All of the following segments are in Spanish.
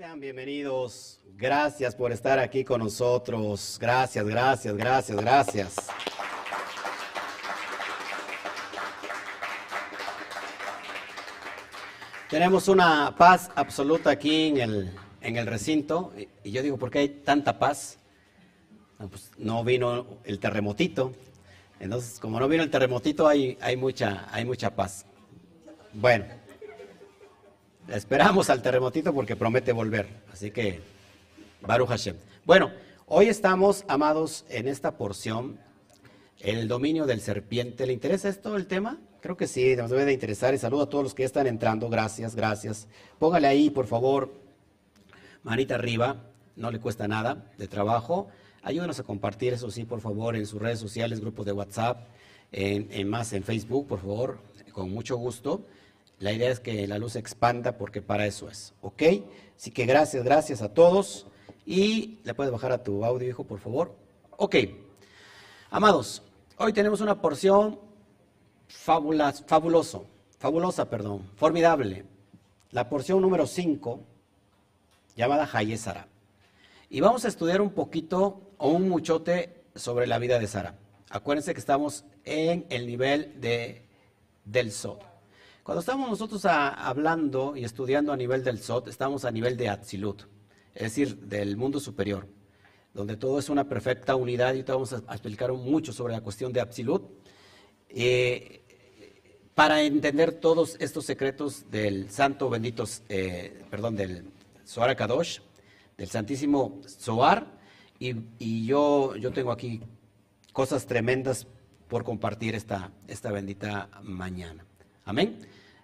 Sean bienvenidos. Gracias por estar aquí con nosotros. Gracias, gracias, gracias, gracias. Tenemos una paz absoluta aquí en el, en el recinto. Y yo digo, ¿por qué hay tanta paz? No, pues, no vino el terremotito. Entonces, como no vino el terremotito, hay, hay, mucha, hay mucha paz. Bueno, esperamos al terremotito porque promete volver. Así que, Baruch Hashem. Bueno, hoy estamos, amados, en esta porción, el dominio del serpiente. ¿Le interesa esto el tema? Creo que sí, nos debe de interesar. Y saludo a todos los que están entrando. Gracias, gracias. Póngale ahí, por favor, manita arriba. No le cuesta nada de trabajo. Ayúdenos a compartir, eso sí, por favor, en sus redes sociales, grupos de WhatsApp, en, más en Facebook, por favor, con mucho gusto. La idea es que la luz expanda porque para eso es, ¿ok? Así que gracias, gracias a todos. Y le puedes bajar a tu audio, hijo, por favor. Ok. Amados, hoy tenemos una porción fabulas, fabuloso, fabulosa, perdón, formidable. La porción número 5, llamada Hayesara. Y vamos a estudiar un poquito o un muchote sobre la vida de Sara. Acuérdense que estamos en el nivel de, del Sot. Cuando estamos nosotros hablando y estudiando a nivel del Sot, estamos a nivel de Atzilut, es decir, del mundo superior, donde todo es una perfecta unidad y te vamos a, explicar mucho sobre la cuestión de Atzilut. Eh, para entender todos estos secretos del santo bendito, eh, perdón, del Zohar Kadosh, del santísimo Zohar, y, yo, yo tengo aquí cosas tremendas por compartir esta, esta bendita mañana. Amén.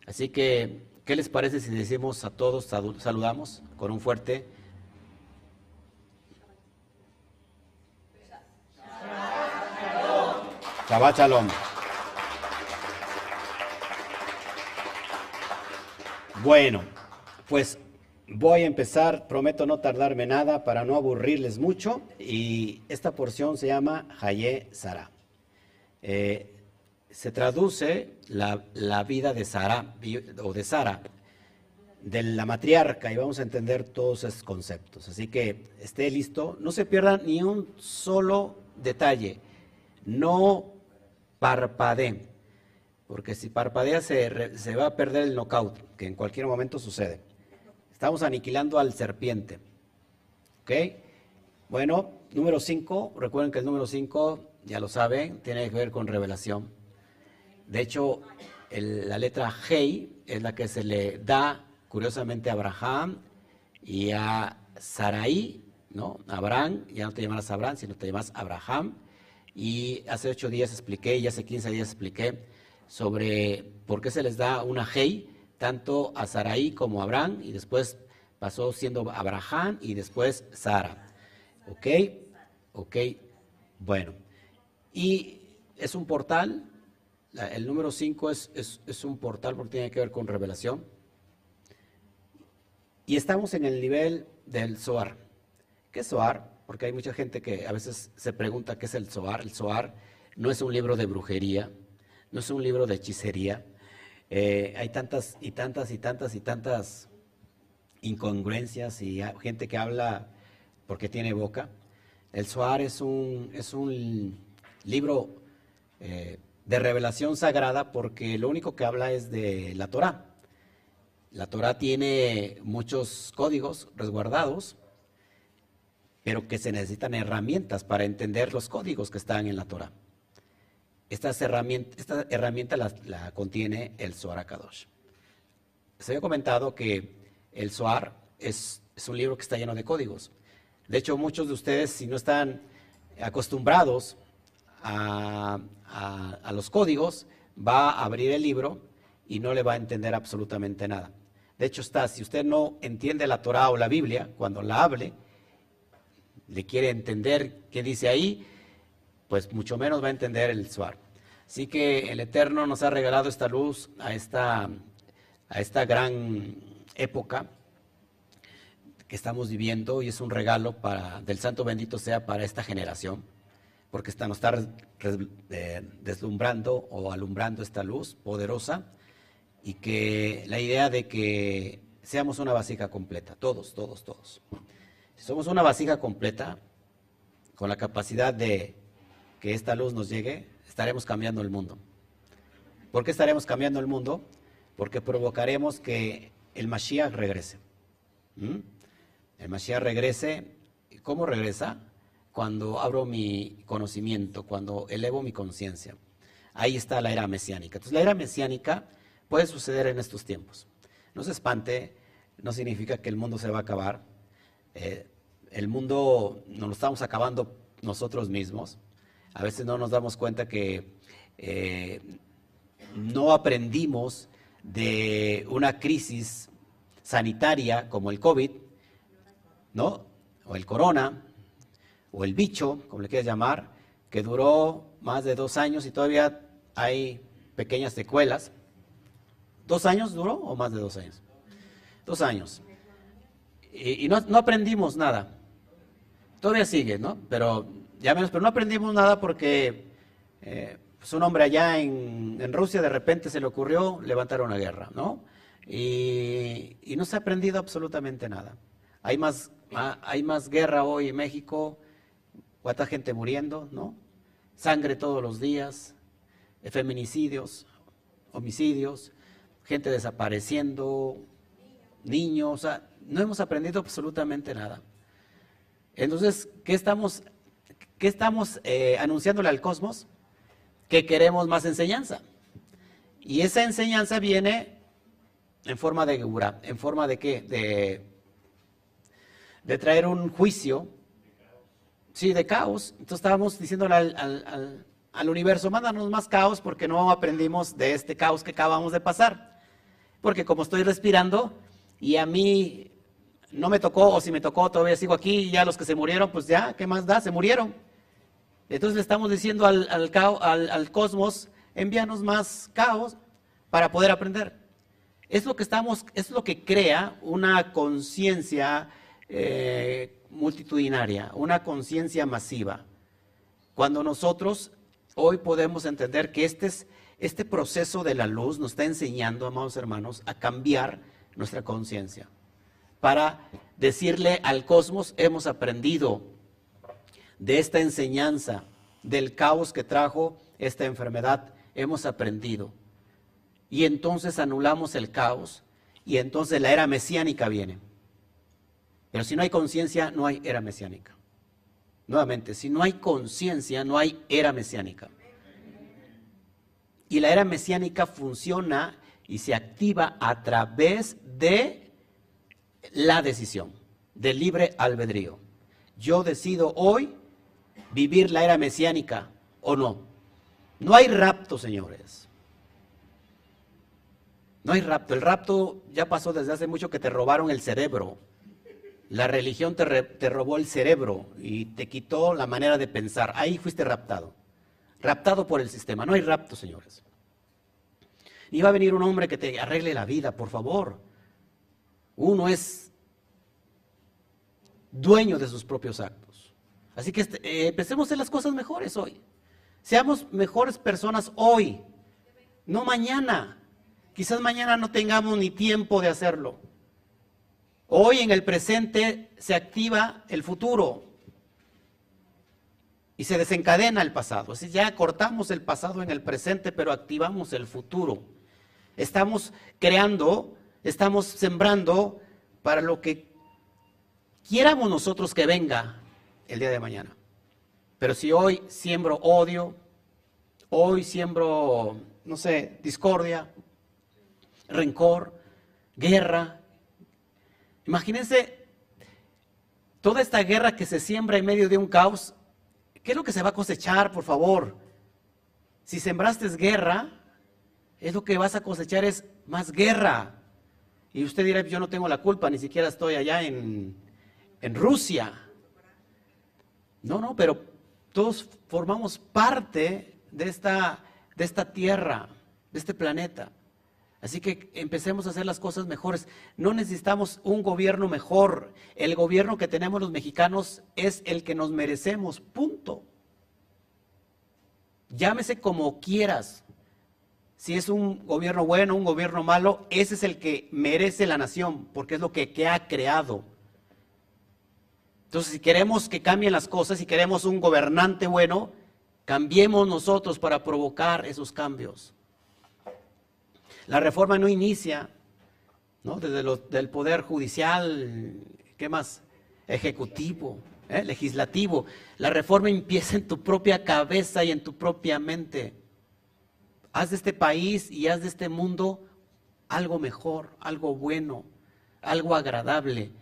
Así que, ¿qué les parece si decimos a todos, saludamos con un fuerte... Shabbat Shalom. Bueno, pues voy a empezar, prometo no tardarme nada para no aburrirles mucho, y esta porción se llama Haye Sara. Eh, se traduce la, vida de Sara, o de Sara, de la matriarca, y vamos a entender todos esos conceptos. Así que esté listo, no se pierda ni un solo detalle, no parpadee porque si parpadea se, va a perder el knockout, que en cualquier momento sucede. Estamos aniquilando al serpiente. ¿Ok? Bueno, número 5, recuerden que el número 5, ya lo saben, tiene que ver con revelación. De hecho, la letra Hei es la que se le da, curiosamente, a Abraham y a Sarai, ¿no? Abraham, ya no te llamarás Abraham, sino te llamas Abraham. Y hace ocho días expliqué, y hace 15 días expliqué sobre por qué se les da una Hei tanto a Sarai como a Abraham y después pasó siendo Abraham y después Sara. ¿Ok? ¿Ok? Bueno. Y es un portal, el número 5 es, un portal porque tiene que ver con revelación. Y estamos en el nivel del Zohar. ¿Qué es Zohar? Porque hay mucha gente que a veces se pregunta qué es el Zohar. El Zohar no es un libro de brujería, no es un libro de hechicería. Eh, hay tantas y tantas y tantas y tantas incongruencias y gente que habla porque tiene boca. El Zohar es un, es un libro eh, de revelación sagrada porque lo único que habla es de la Torah. La Torah tiene muchos códigos resguardados, pero que se necesitan herramientas para entender los códigos que están en la Torah. Esta herramienta, la, contiene el Zohar Akadosh. Se había comentado que el Zohar es, un libro que está lleno de códigos. De hecho, muchos de ustedes, si no están acostumbrados a, los códigos, va a abrir el libro y no le va a entender absolutamente nada. De hecho, está, si usted no entiende la Torah o la Biblia, cuando la hable, le quiere entender qué dice ahí, pues mucho menos va a entender el Zohar. Así que el Eterno nos ha regalado esta luz a esta, a esta gran época que estamos viviendo y es un regalo para, del Santo Bendito sea para esta generación, porque está, nos está eh, deslumbrando o alumbrando esta luz poderosa y que la idea de que seamos una vasija completa, todos, todos, todos. Si somos una vasija completa, con la capacidad de que esta luz nos llegue, estaremos cambiando el mundo. ¿Por qué estaremos cambiando el mundo? Porque provocaremos que el Mashiach regrese. ¿Mm? El Mashiach regrese. ¿Cómo regresa? Cuando abro mi conocimiento, cuando elevo mi conciencia. Ahí está la era mesiánica. Entonces, la era mesiánica puede suceder en estos tiempos. No se espante, no significa que el mundo se va a acabar. Eh, el mundo nos lo estamos acabando nosotros mismos. A veces no nos damos cuenta que eh, no aprendimos de una crisis sanitaria como el COVID, ¿no? O el corona, o el bicho, como le quieras llamar, que duró más de dos años y todavía hay pequeñas secuelas. ¿Dos años duró o más de dos años? Dos años. Y, no, aprendimos nada. Todavía sigue, ¿no? Pero ya menos, pero no aprendimos nada porque eh, pues un hombre allá en, Rusia de repente se le ocurrió levantar una guerra, ¿no? Y, no se ha aprendido absolutamente nada. Hay más, hay más guerra hoy en México, cuánta gente muriendo, ¿no? Sangre todos los días, feminicidios, homicidios, gente desapareciendo, niños, o sea, no hemos aprendido absolutamente nada. Entonces, ¿qué estamos, qué estamos eh, anunciándole al cosmos? Que queremos más enseñanza. Y esa enseñanza viene en forma de Geburah, en forma de qué? De, de traer un juicio, sí, de caos. Entonces estábamos diciéndole al, universo, mándanos más caos porque no aprendimos de este caos que acabamos de pasar. Porque como estoy respirando y a mí no me tocó, o si me tocó, todavía sigo aquí, y ya los que se murieron, pues ya, ¿qué más da? Se murieron. Entonces le estamos diciendo al, al, cosmos, envíanos más caos para poder aprender. Es lo que estamos, es lo que crea una conciencia eh, multitudinaria, una conciencia masiva. Cuando nosotros hoy podemos entender que este, es, este proceso de la luz nos está enseñando, amados hermanos, a cambiar nuestra conciencia. Para decirle al cosmos, hemos aprendido de esta enseñanza, del caos que trajo esta enfermedad, hemos aprendido. Y entonces anulamos el caos y entonces la era mesiánica viene. Pero si no hay conciencia, no hay era mesiánica. Nuevamente, si no hay conciencia, no hay era mesiánica. Y la era mesiánica funciona y se activa a través de la decisión, del libre albedrío. Yo decido hoy vivir la era mesiánica o no. No hay rapto, señores. No hay rapto. El rapto ya pasó desde hace mucho que te robaron el cerebro. La religión te, robó el cerebro y te quitó la manera de pensar. Ahí fuiste raptado. Raptado por el sistema. No hay rapto, señores. Ni va a venir un hombre que te arregle la vida, por favor. Uno es dueño de sus propios actos. Así que este, eh, empecemos las cosas mejores hoy. Seamos mejores personas hoy, no mañana. Quizás mañana no tengamos ni tiempo de hacerlo. Hoy en el presente se activa el futuro y se desencadena el pasado. Así ya cortamos el pasado en el presente, pero activamos el futuro. Estamos creando, estamos sembrando para lo que quiéramos nosotros que venga el día de mañana. Pero si hoy siembro odio, hoy siembro, no sé, discordia, rencor, guerra, imagínense toda esta guerra que se siembra en medio de un caos, ¿qué es lo que se va a cosechar, por favor? Si sembraste guerra, es lo que vas a cosechar es más guerra. Y usted dirá, yo no tengo la culpa, ni siquiera estoy allá en, en Rusia. No, no, pero todos formamos parte de esta, de esta tierra, de este planeta. Así que empecemos a hacer las cosas mejores. No necesitamos un gobierno mejor. El gobierno que tenemos los mexicanos es el que nos merecemos. Punto. Llámese como quieras. si es un gobierno bueno, un gobierno malo, ese es el que merece la nación, porque es lo que, que ha creado. Entonces, si queremos que cambien las cosas, si queremos un gobernante bueno, cambiemos nosotros para provocar esos cambios. La reforma no inicia ¿no? desde el poder judicial, ¿qué más? Ejecutivo, ¿eh? legislativo. La reforma empieza en tu propia cabeza y en tu propia mente. Haz de este país y haz de este mundo algo mejor, algo bueno, algo agradable.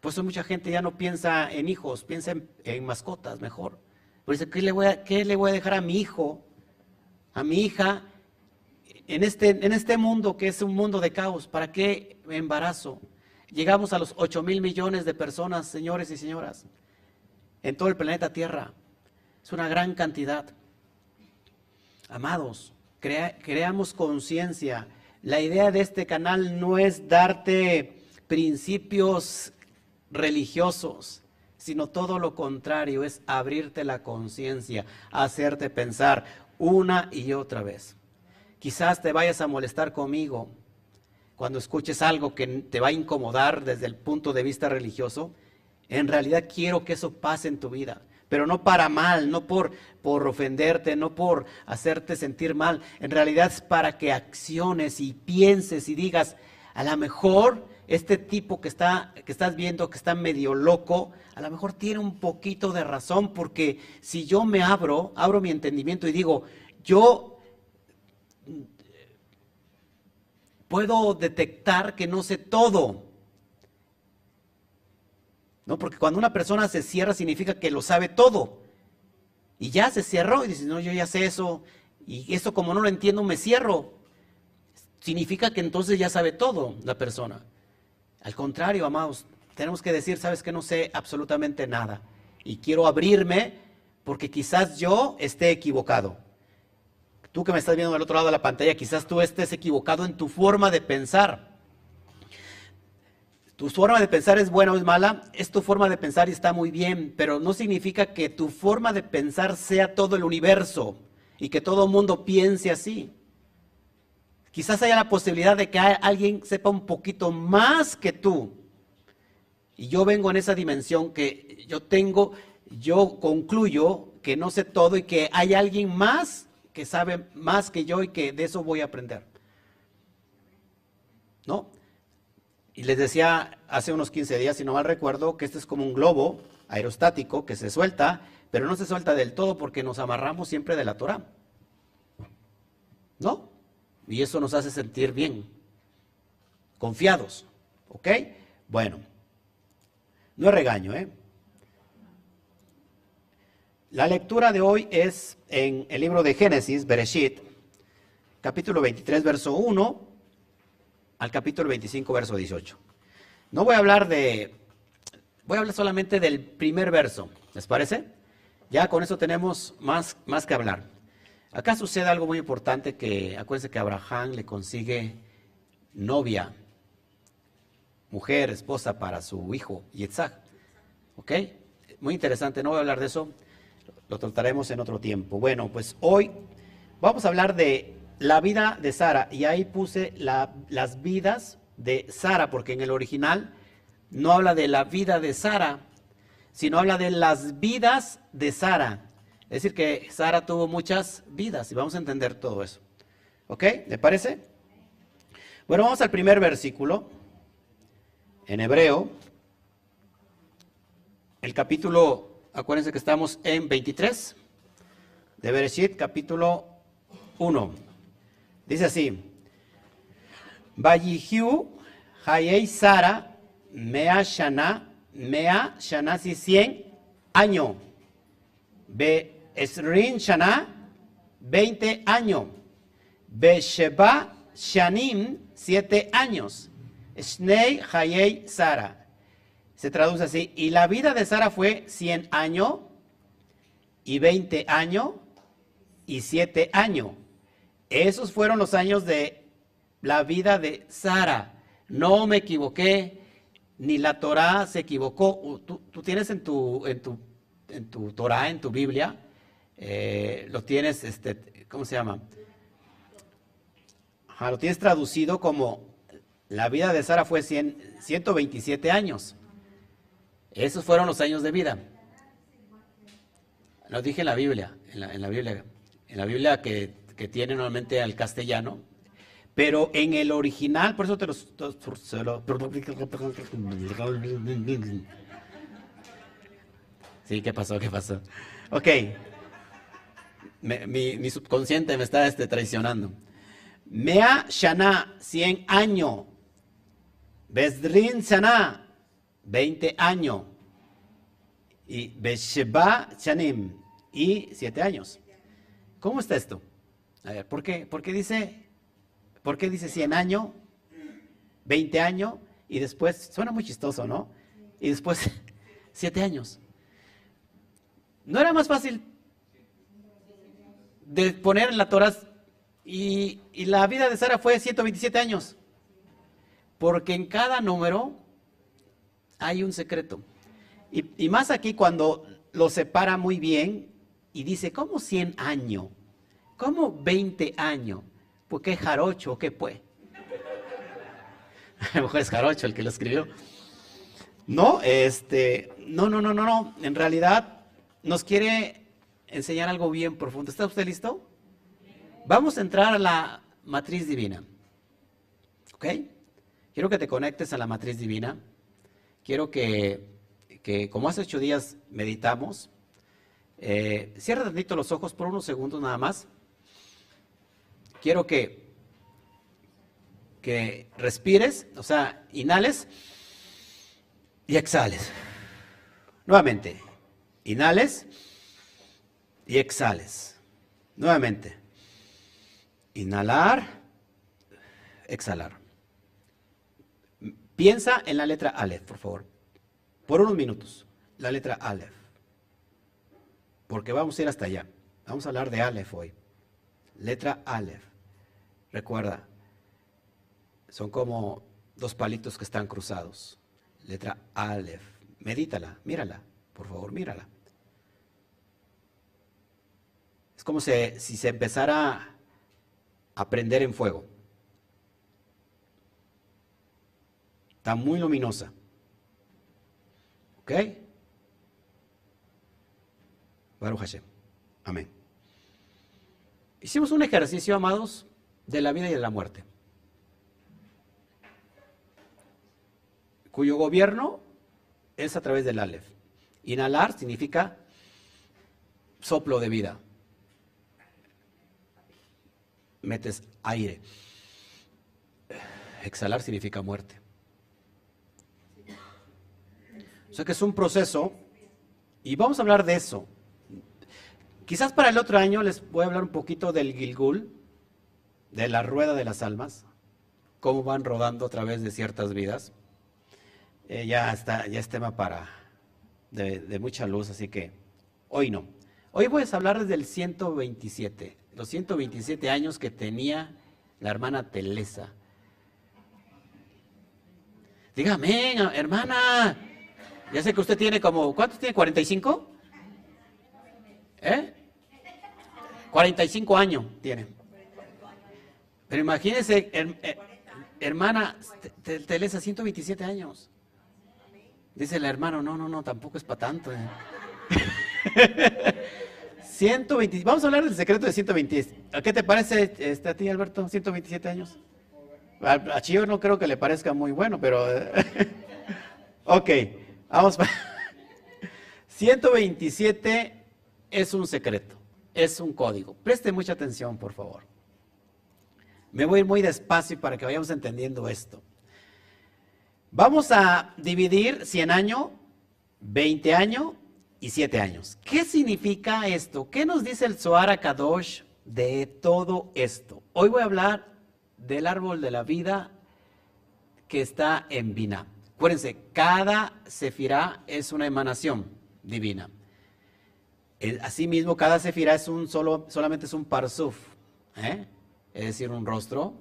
Por eso mucha gente ya no piensa en hijos, piensa en, mascotas mejor. Por eso, ¿qué ¿qué le voy a dejar a mi hijo, a mi hija, en este, en este mundo que es un mundo de caos? ¿Para qué embarazo? Llegamos a los 8 mil millones de personas, señores y señoras, en todo el planeta Tierra. Es una gran cantidad. Amados, creamos conciencia. La idea de este canal no es darte principios religiosos, sino todo lo contrario, es abrirte la conciencia, hacerte pensar una y otra vez. Quizás te vayas a molestar conmigo cuando escuches algo que te va a incomodar desde el punto de vista religioso. En realidad quiero que eso pase en tu vida, pero no para mal, no por, por ofenderte, no por hacerte sentir mal. En realidad es para que acciones y pienses y digas, a lo mejor este tipo que, está, que estás viendo que está medio loco, a lo mejor tiene un poquito de razón, porque si yo me abro, abro mi entendimiento y digo, yo puedo detectar que no sé todo. ¿No? Porque cuando una persona se cierra significa que lo sabe todo. Y ya se cerró y dice, no, yo ya sé eso. Y eso como no lo entiendo, me cierro. Significa que entonces ya sabe todo la persona. Al contrario, amados, tenemos que decir, sabes que no sé absolutamente nada y quiero abrirme porque quizás yo esté equivocado. Tú que me estás viendo del otro lado de la pantalla, quizás tú estés equivocado en tu forma de pensar. Tu forma de pensar es buena o es mala, es tu forma de pensar y está muy bien, pero no significa que tu forma de pensar sea todo el universo y que todo el mundo piense así. Quizás haya la posibilidad de que alguien sepa un poquito más que tú. Y yo vengo en esa dimensión que yo tengo, yo concluyo que no sé todo y que hay alguien más que sabe más que yo y que de eso voy a aprender. ¿No? Y les decía hace unos 15 días, si no mal recuerdo, que este es como un globo aerostático que se suelta, pero no se suelta del todo porque nos amarramos siempre de la Torah. ¿No? Y eso nos hace sentir bien, confiados. ¿Ok? Bueno, no es regaño, ¿eh? La lectura de hoy es en el libro de Génesis, Bereshit, capítulo 23, verso 1 al capítulo 25, verso 18. No voy a hablar de, voy a hablar solamente del primer verso, ¿les parece? Ya con eso tenemos más, más que hablar. Acá sucede algo muy importante que, acuérdense que Abraham le consigue novia, mujer, esposa para su hijo, Yitzhak. ¿Ok? Muy interesante, no voy a hablar de eso, lo trataremos en otro tiempo. Bueno, pues hoy vamos a hablar de la vida de Sara y ahí puse las vidas de Sara, porque en el original no habla de la vida de Sara, sino habla de las vidas de Sara. Es decir, que Sara tuvo muchas vidas y vamos a entender todo eso. ¿Ok? ¿Le parece? Bueno, vamos al primer versículo, en hebreo, el capítulo, acuérdense que estamos en 23, de Bereshit, capítulo 1. Dice así, Vayihu Hayei Sara Mea Shana, Mea Shana si 100 año. Be Esrin Shana, 20 años. Besheba Shanim, 7 años. Shnei Hayei Sara. Se traduce así. Y la vida de Sara fue 100 años, y 20 años, y 7 años. Esos fueron los años de la vida de Sara. No me equivoqué, ni la Torah se equivocó. Tú, tú tienes en tu, en tu, en tu Torah, en tu Biblia, eh, lo tienes, este, ¿cómo se llama? lo tienes traducido como la vida de Sara fue 100, 127 años. Esos fueron los años de vida. Lo dije en la Biblia, en la, Biblia, en la Biblia que, tiene normalmente al castellano, pero en el original, por eso te los... Sí, ¿qué pasó? ¿Qué pasó? Ok. mi, subconsciente me está este, traicionando. Mea Shana, 100 años. Besdrin Shana, 20 años. Y Besheba Shanim, y 7 años. ¿Cómo está esto? A ver, ¿por qué, ¿por qué dice, por qué dice 100 años, 20 años y después, suena muy chistoso, ¿no? Y después 7 años. ¿No era más fácil de poner en la Torah y, la vida de Sara fue 127 años? Porque en cada número hay un secreto. Y, más aquí cuando lo separa muy bien y dice, ¿cómo 100 años? ¿Cómo 20 años? ¿Por qué jarocho? ¿Qué fue? A lo mejor es jarocho el que lo escribió. No, este, no, no, no, no, no. En realidad nos quiere enseñar algo bien profundo. ¿Está usted listo? Vamos a entrar a la matriz divina. ¿Ok? Quiero que te conectes a la matriz divina. Quiero que, como hace ocho días meditamos, eh, cierra tantito los ojos por unos segundos nada más. Quiero que, que respires, o sea, inhales y exhales. Nuevamente, inhales y exhales. Nuevamente, inhalar, exhalar. Piensa en la letra Aleph, por favor, por unos minutos. La letra Aleph. Porque vamos a ir hasta allá. Vamos a hablar de Aleph hoy. Letra Aleph. Recuerda, son como dos palitos que están cruzados. Letra Aleph. Medítala, mírala, por favor, mírala. Es como si, si se empezara a prender en fuego. Está muy luminosa. ¿Ok? Baruch Hashem. Amén. Hicimos un ejercicio, amados, de la vida y de la muerte. Cuyo gobierno es a través del Aleph. Inhalar significa soplo de vida. Metes aire. Exhalar significa muerte. O sea que es un proceso y vamos a hablar de eso. Quizás para el otro año les voy a hablar un poquito del Gilgul, de la rueda de las almas, cómo van rodando a través de ciertas vidas. Eh, ya, está, ya es tema para de, mucha luz, así que hoy no. Hoy voy a hablar desde el 127, los 127 años que tenía la hermana Telesa. Dígame, hermana, ya sé que usted tiene como, ¿cuántos tiene? ¿45? ¿Eh? 45 años tiene. Pero imagínese, eh, hermana, Telesa, 127 años. Dice el hermano, no, no, no, tampoco es para tanto. 120, eh. vamos a hablar del secreto de 127. ¿Qué te parece este, a ti, Alberto? 127 años. A, a Chío no creo que le parezca muy bueno, pero... ok, vamos. 127 es un secreto, es un código. Preste mucha atención, por favor. Me voy muy despacio para que vayamos entendiendo esto. Vamos a dividir 100 años, 20 años y 7 años. ¿Qué significa esto? ¿Qué nos dice el Zohar Kadosh de todo esto? Hoy voy a hablar del árbol de la vida que está en Binah. Acuérdense, cada sefirá es una emanación divina. Asimismo, cada sefirá es un solo, solamente es un parsuf, ¿eh? es decir, un rostro,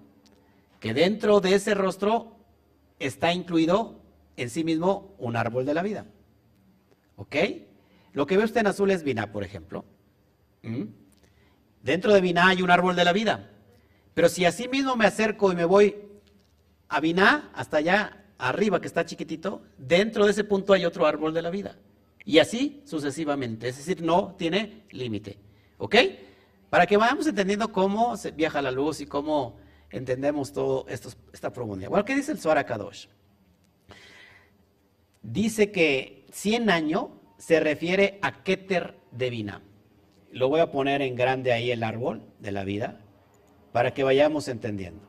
que dentro de ese rostro está incluido en sí mismo un árbol de la vida. ¿Ok? Lo que ve usted en azul es Binah, por ejemplo. ¿Mm? Dentro de Binah hay un árbol de la vida. Pero si así mismo me acerco y me voy a Biná, hasta allá arriba que está chiquitito, dentro de ese punto hay otro árbol de la vida. Y así sucesivamente. Es decir, no tiene límite. ¿Ok? Para que vayamos entendiendo cómo se viaja la luz y cómo entendemos todo esto, esta profundidad. Bueno, ¿qué dice el Zohar Kadosh? Dice que 100 años se refiere a Keter de Vina. Lo voy a poner en grande ahí el árbol de la vida para que vayamos entendiendo.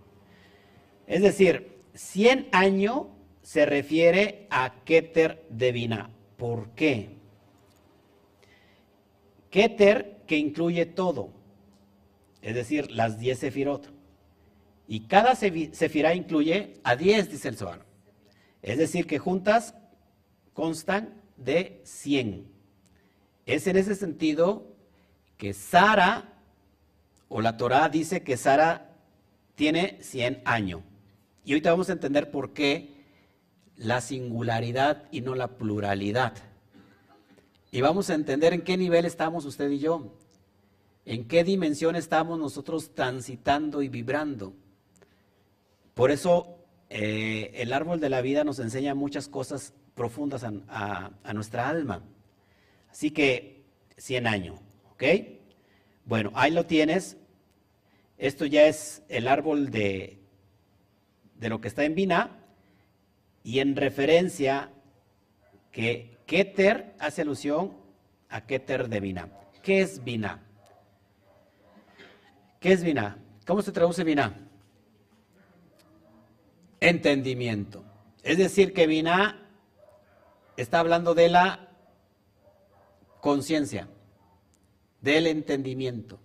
Es decir, 100 años se refiere a Keter de Vina. ¿Por qué? Keter que incluye todo, es decir, las 10 sefirot. Y cada sefirá incluye a 10, dice el Zohar. Es decir, que juntas constan de 100. Es en ese sentido que Sara, o la Torá dice que Sara tiene 100 años. Y ahorita vamos a entender por qué la singularidad y no la pluralidad. Y vamos a entender en qué nivel estamos usted y yo, en qué dimensión estamos nosotros transitando y vibrando. Por eso eh, el árbol de la vida nos enseña muchas cosas profundas a, nuestra alma. Así que 100 años, ¿ok? Bueno, ahí lo tienes. Esto ya es el árbol de, de lo que está en Vina y en referencia que Keter hace alusión a Keter de Vina. ¿Qué es Vina? ¿Qué es Vina? ¿Cómo se traduce Vina? Entendimiento. Es decir, que Vina está hablando de la conciencia, del entendimiento,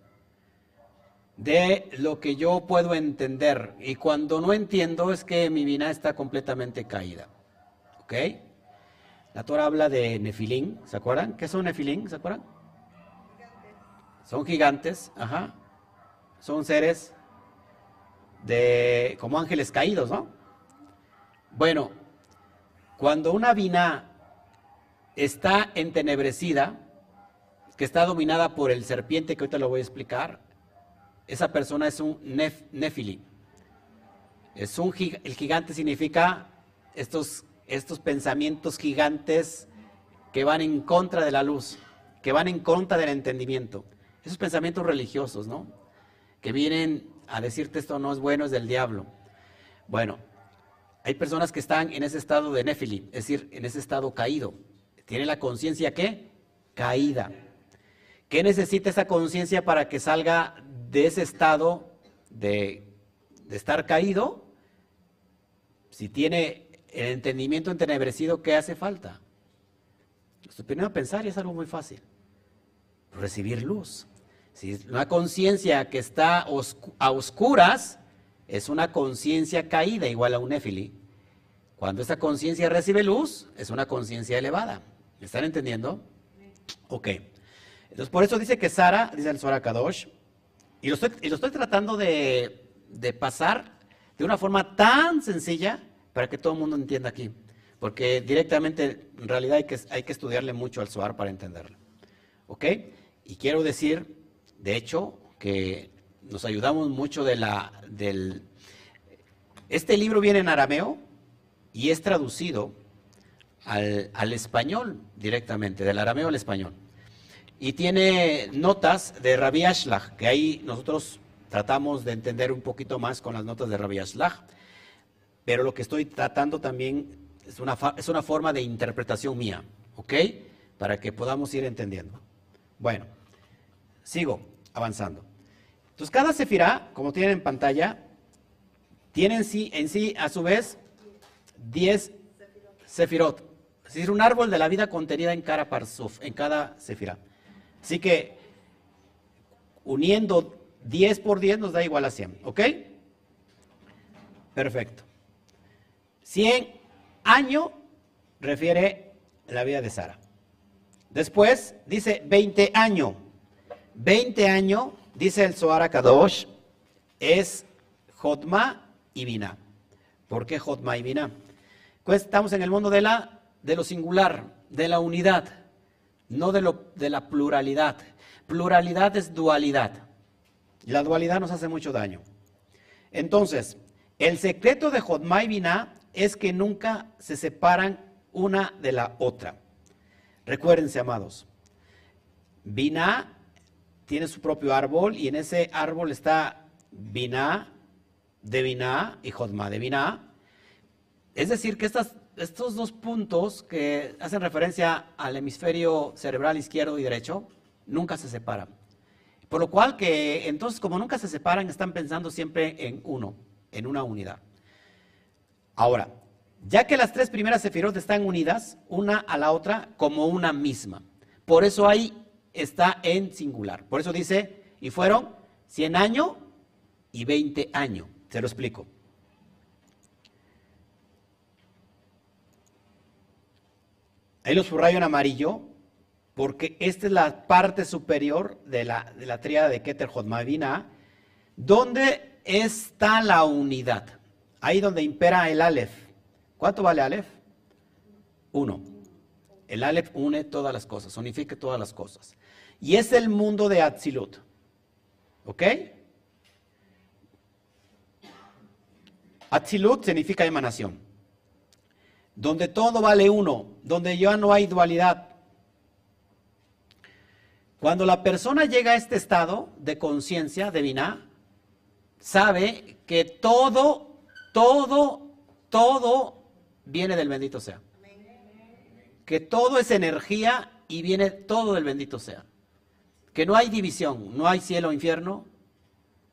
de lo que yo puedo entender. Y cuando no entiendo es que mi vina está completamente caída. ¿Ok? La Torah habla de nefilín, ¿se acuerdan? ¿Qué son nefilín? ¿Se acuerdan? Son gigantes, ajá. Son seres de como ángeles caídos, ¿no? Bueno, cuando una vina está entenebrecida, que está dominada por el serpiente, que ahorita lo voy a explicar, esa persona es un nef. Es un, el gigante significa estos, estos pensamientos gigantes que van en contra de la luz, que van en contra del entendimiento. Esos pensamientos religiosos, ¿no? Que vienen a decirte esto no es bueno, es del diablo. Bueno, hay personas que están en ese estado de nefili, es decir, en ese estado caído. Tiene la conciencia qué? Caída. ¿Qué necesita esa conciencia para que salga de ese estado de, estar caído? Si tiene el entendimiento entenebrecido, ¿qué hace falta? Estoy poniendo a pensar y es algo muy fácil. Recibir luz. Si una conciencia que está a oscuras es una conciencia caída, igual a un éfili. Cuando esa conciencia recibe luz, es una conciencia elevada. ¿Me están entendiendo? Ok. Entonces, por eso dice que Sara, dice el Zohar Kadosh, y lo estoy, tratando de, pasar de una forma tan sencilla para que todo el mundo entienda aquí. Porque directamente, en realidad, hay que, hay que estudiarle mucho al Zohar para entenderlo. ¿Ok? Y quiero decir, de hecho, que nos ayudamos mucho de la, del... Este libro viene en arameo y es traducido al, español directamente, del arameo al español. Y tiene notas de Rabbi Ashlach, que ahí nosotros tratamos de entender un poquito más con las notas de Rabbi Ashlach, pero lo que estoy tratando también es una, es una forma de interpretación mía, ¿ok? Para que podamos ir entendiendo. Bueno, sigo avanzando. Entonces, cada sefirá, como tienen en pantalla, tiene en sí, en sí a su vez, 10 sefirot. Es decir, un árbol de la vida contenida en cada parsuf, en cada sefira. Así que uniendo 10 por 10 nos da igual a 100, ¿ok? Perfecto. 100 años refiere la vida de Sara. Después dice 20 años. 20 años, dice el Zohar Kadosh, es Jotma y Vina. ¿Por qué Jotma y Vina? Pues estamos en el mundo de la de lo singular, de la unidad, no de, la pluralidad. Pluralidad es dualidad. La dualidad nos hace mucho daño. Entonces, el secreto de Jodma y Binah es que nunca se separan una de la otra. Recuérdense, amados, Binah tiene su propio árbol y en ese árbol está Binah de Binah y Jodma de Binah. Es decir, que estos dos puntos que hacen referencia al hemisferio cerebral izquierdo y derecho nunca se separan. Por lo cual que entonces como nunca se separan están pensando siempre en uno, en una unidad. Ahora, ya que las tres primeras sefirot están unidas una a la otra como una misma. Por eso ahí está en singular. Por eso dice, y fueron 100 años y 20 años. Se lo explico. Ahí lo subrayo en amarillo, porque esta es la parte superior de la, de la tríada de Keter Jodmavina, donde está la unidad. Ahí donde impera el Aleph. ¿Cuánto vale Aleph? Uno. El Aleph une todas las cosas, unifica todas las cosas. Y es el mundo de Atzilut. ¿Ok? Atzilut significa emanación. Donde todo vale uno, donde ya no hay dualidad. Cuando la persona llega a este estado de conciencia divina, sabe que todo, todo, todo viene del bendito sea. Que todo es energía y viene todo del bendito sea que no hay división, no hay cielo o infierno,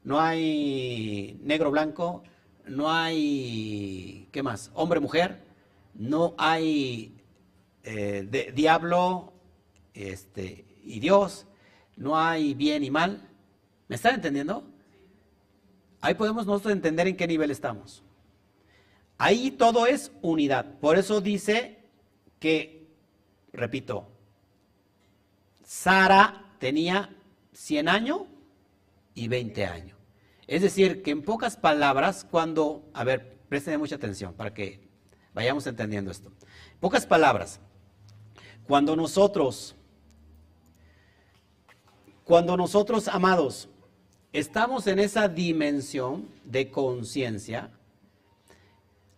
no hay negro blanco, no hay, ¿qué más? Hombre mujer, no hay eh, diablo este, y Dios, no hay bien y mal. ¿Me están entendiendo? Ahí podemos nosotros entender en qué nivel estamos. Ahí todo es unidad. Por eso dice que, repito, Sara tenía 100 años y 20 años. Es decir, que en pocas palabras, cuando, a ver, presten mucha atención para que vayamos entendiendo esto. Pocas palabras, cuando nosotros, cuando nosotros, amados, estamos en esa dimensión de conciencia,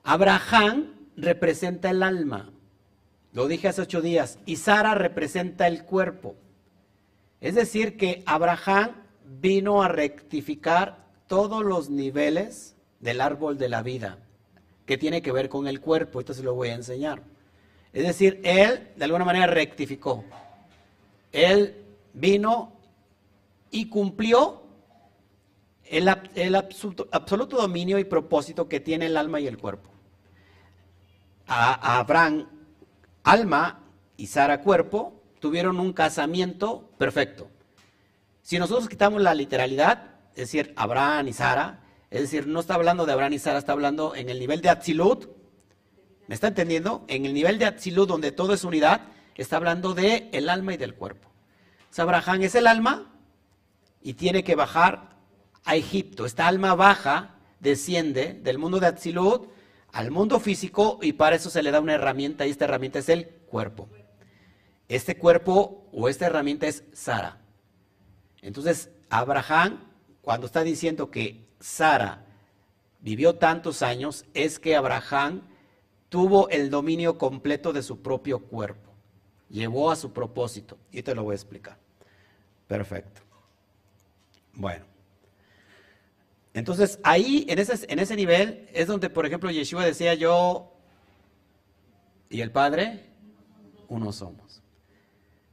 Abraham representa el alma, lo dije hace ocho días, y Sara representa el cuerpo. Es decir, que Abraham vino a rectificar todos los niveles del árbol de la vida, que tiene que ver con el cuerpo. Esto se lo voy a enseñar. Es decir, él de alguna manera rectificó. Él vino y cumplió el, absoluto, dominio y propósito que tiene el alma y el cuerpo. a Abraham, alma y Sara, cuerpo, tuvieron un casamiento perfecto. Si nosotros quitamos la literalidad, es decir, Abraham y Sara, es decir, no está hablando de Abraham y Sara, está hablando en el nivel de Atzilut. ¿Me está entendiendo? En el nivel de Atzilut, donde todo es unidad, está hablando de el alma y del cuerpo. O Abraham es el alma y tiene que bajar a Egipto. Esta alma baja, desciende del mundo de Atzilut al mundo físico y para eso se le da una herramienta y esta herramienta es el cuerpo. Este cuerpo o esta herramienta es Sara. Entonces, Abraham, cuando está diciendo que Sara vivió tantos años, es que Abraham tuvo el dominio completo de su propio cuerpo. Llevó a su propósito. Y te lo voy a explicar. Perfecto. Bueno. Entonces, ahí, en ese, en ese nivel, es donde, por ejemplo, Yeshua decía yo y el Padre, uno somos.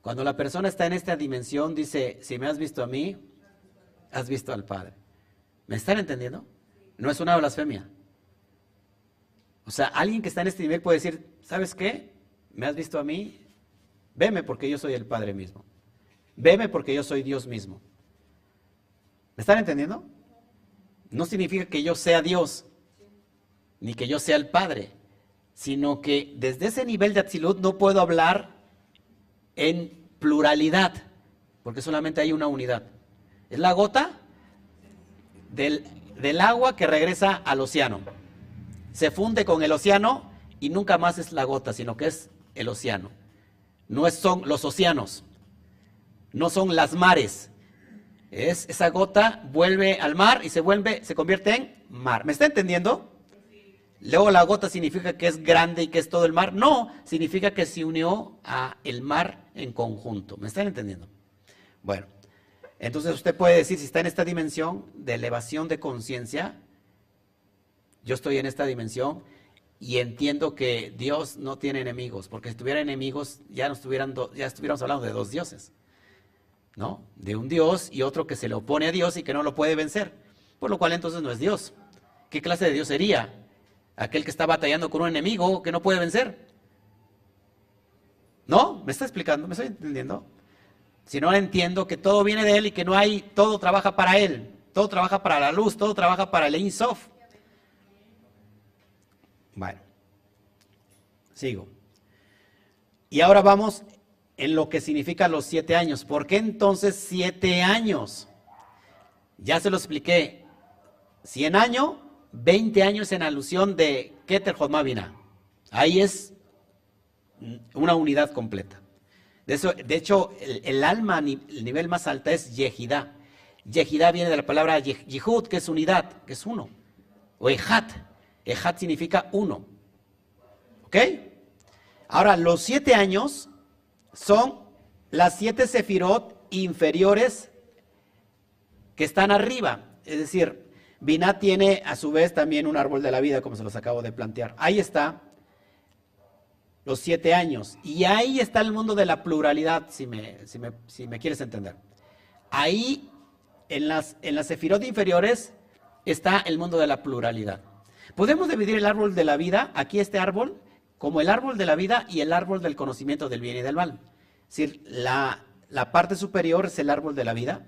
Cuando la persona está en esta dimensión, dice, si me has visto a mí, has visto al Padre. ¿Me están entendiendo? No es una blasfemia. O sea, alguien que está en este nivel puede decir, ¿sabes qué? ¿Me has visto a mí? Veme porque yo soy el Padre mismo. Veme porque yo soy Dios mismo. ¿Me están entendiendo? No significa que yo sea Dios, ni que yo sea el Padre, sino que desde ese nivel de absolut no puedo hablar en pluralidad, porque solamente hay una unidad. Es la gota del, agua que regresa al océano. Se funde con el océano y nunca más es la gota, sino que es el océano. No son los océanos, no son las mares, Es, esa gota vuelve al mar y se vuelve, se convierte en mar. ¿Me está entendiendo? Luego la gota significa que es grande y que es todo el mar. No, significa que se unió a el mar en conjunto. ¿Me están entendiendo? Bueno, entonces usted puede decir si está en esta dimensión de elevación de conciencia, yo estoy en esta dimensión y entiendo que Dios no tiene enemigos, porque si tuviera enemigos ya, no estuvieran ya estuviéramos hablando de dos dioses, ¿no? De un Dios y otro que se le opone a Dios y que no lo puede vencer, por lo cual entonces no es Dios. ¿Qué clase de Dios sería? Aquel que está batallando con un enemigo que no puede vencer. ¿No? ¿Me está explicando? ¿Me estoy entendiendo? Si no entiendo que todo viene de Él y que no hay, todo trabaja para Él, todo trabaja para la luz, todo trabaja para el Insof. Bueno, sigo. Y ahora vamos en lo que significa los siete años. ¿Por qué entonces siete años? Ya se lo expliqué. Cien años 20 años en alusión de Keter Jodmavina. Ahí es una unidad completa. De, eso, de hecho, el, alma, el nivel más alto es Yehidá. Yehidá viene de la palabra Yehud, que es unidad, que es uno. O Ejat. Ejat significa uno. ¿Ok? Ahora, los siete años son las siete sefirot inferiores que están arriba. Es decir, Binah tiene a su vez también un árbol de la vida, como se los acabo de plantear. Ahí está, los siete años. Y ahí está el mundo de la pluralidad, si me, quieres entender. Ahí, en las, en las sefirot inferiores, está el mundo de la pluralidad. Podemos dividir el árbol de la vida, aquí este árbol, como el árbol de la vida y el árbol del conocimiento del bien y del mal. Es decir, la, la parte superior es el árbol de la vida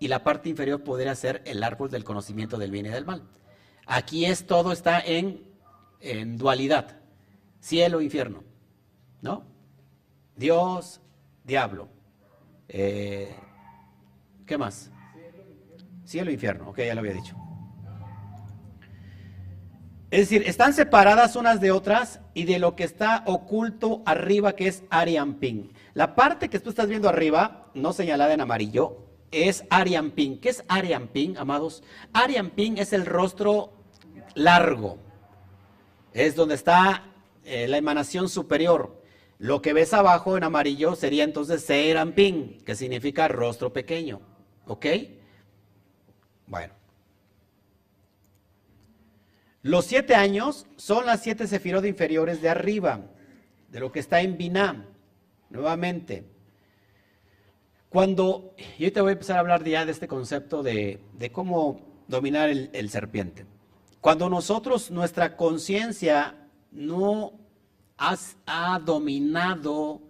y la parte inferior podría ser el árbol del conocimiento del bien y del mal. Aquí es todo está en, dualidad, cielo, infierno, ¿no? Dios, diablo. Eh, ¿Qué más? Cielo, infierno, ok, ya lo había dicho. Es decir, están separadas unas de otras y de lo que está oculto arriba, que es Arian Ping. La parte que tú estás viendo arriba, no señalada en amarillo, es Arian Ping. ¿Qué es Arian Ping, amados? Arian Ping es el rostro largo. Es donde está eh, la emanación superior. Lo que ves abajo en amarillo sería entonces Seran Ping, que significa rostro pequeño. ¿Ok? Bueno. Los siete años son las siete sefirot inferiores de arriba, de lo que está en Binah. Nuevamente, cuando, yo te voy a empezar a hablar ya de este concepto de, cómo dominar el, serpiente. Cuando nosotros, nuestra conciencia no ha dominado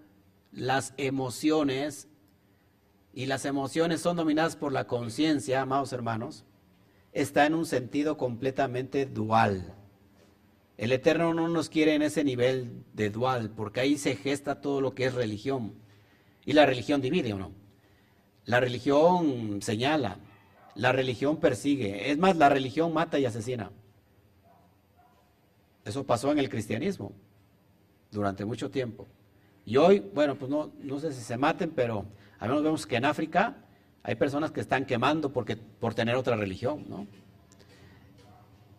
las emociones y las emociones son dominadas por la conciencia, amados hermanos, está en un sentido completamente dual. El Eterno no nos quiere en ese nivel de dual, porque ahí se gesta todo lo que es religión. Y la religión divide o no. La religión señala, la religión persigue, es más, la religión mata y asesina. Eso pasó en el cristianismo durante mucho tiempo. Y hoy, bueno, pues no, no sé si se maten, pero al menos vemos que en África hay personas que están quemando porque, por tener otra religión, ¿no?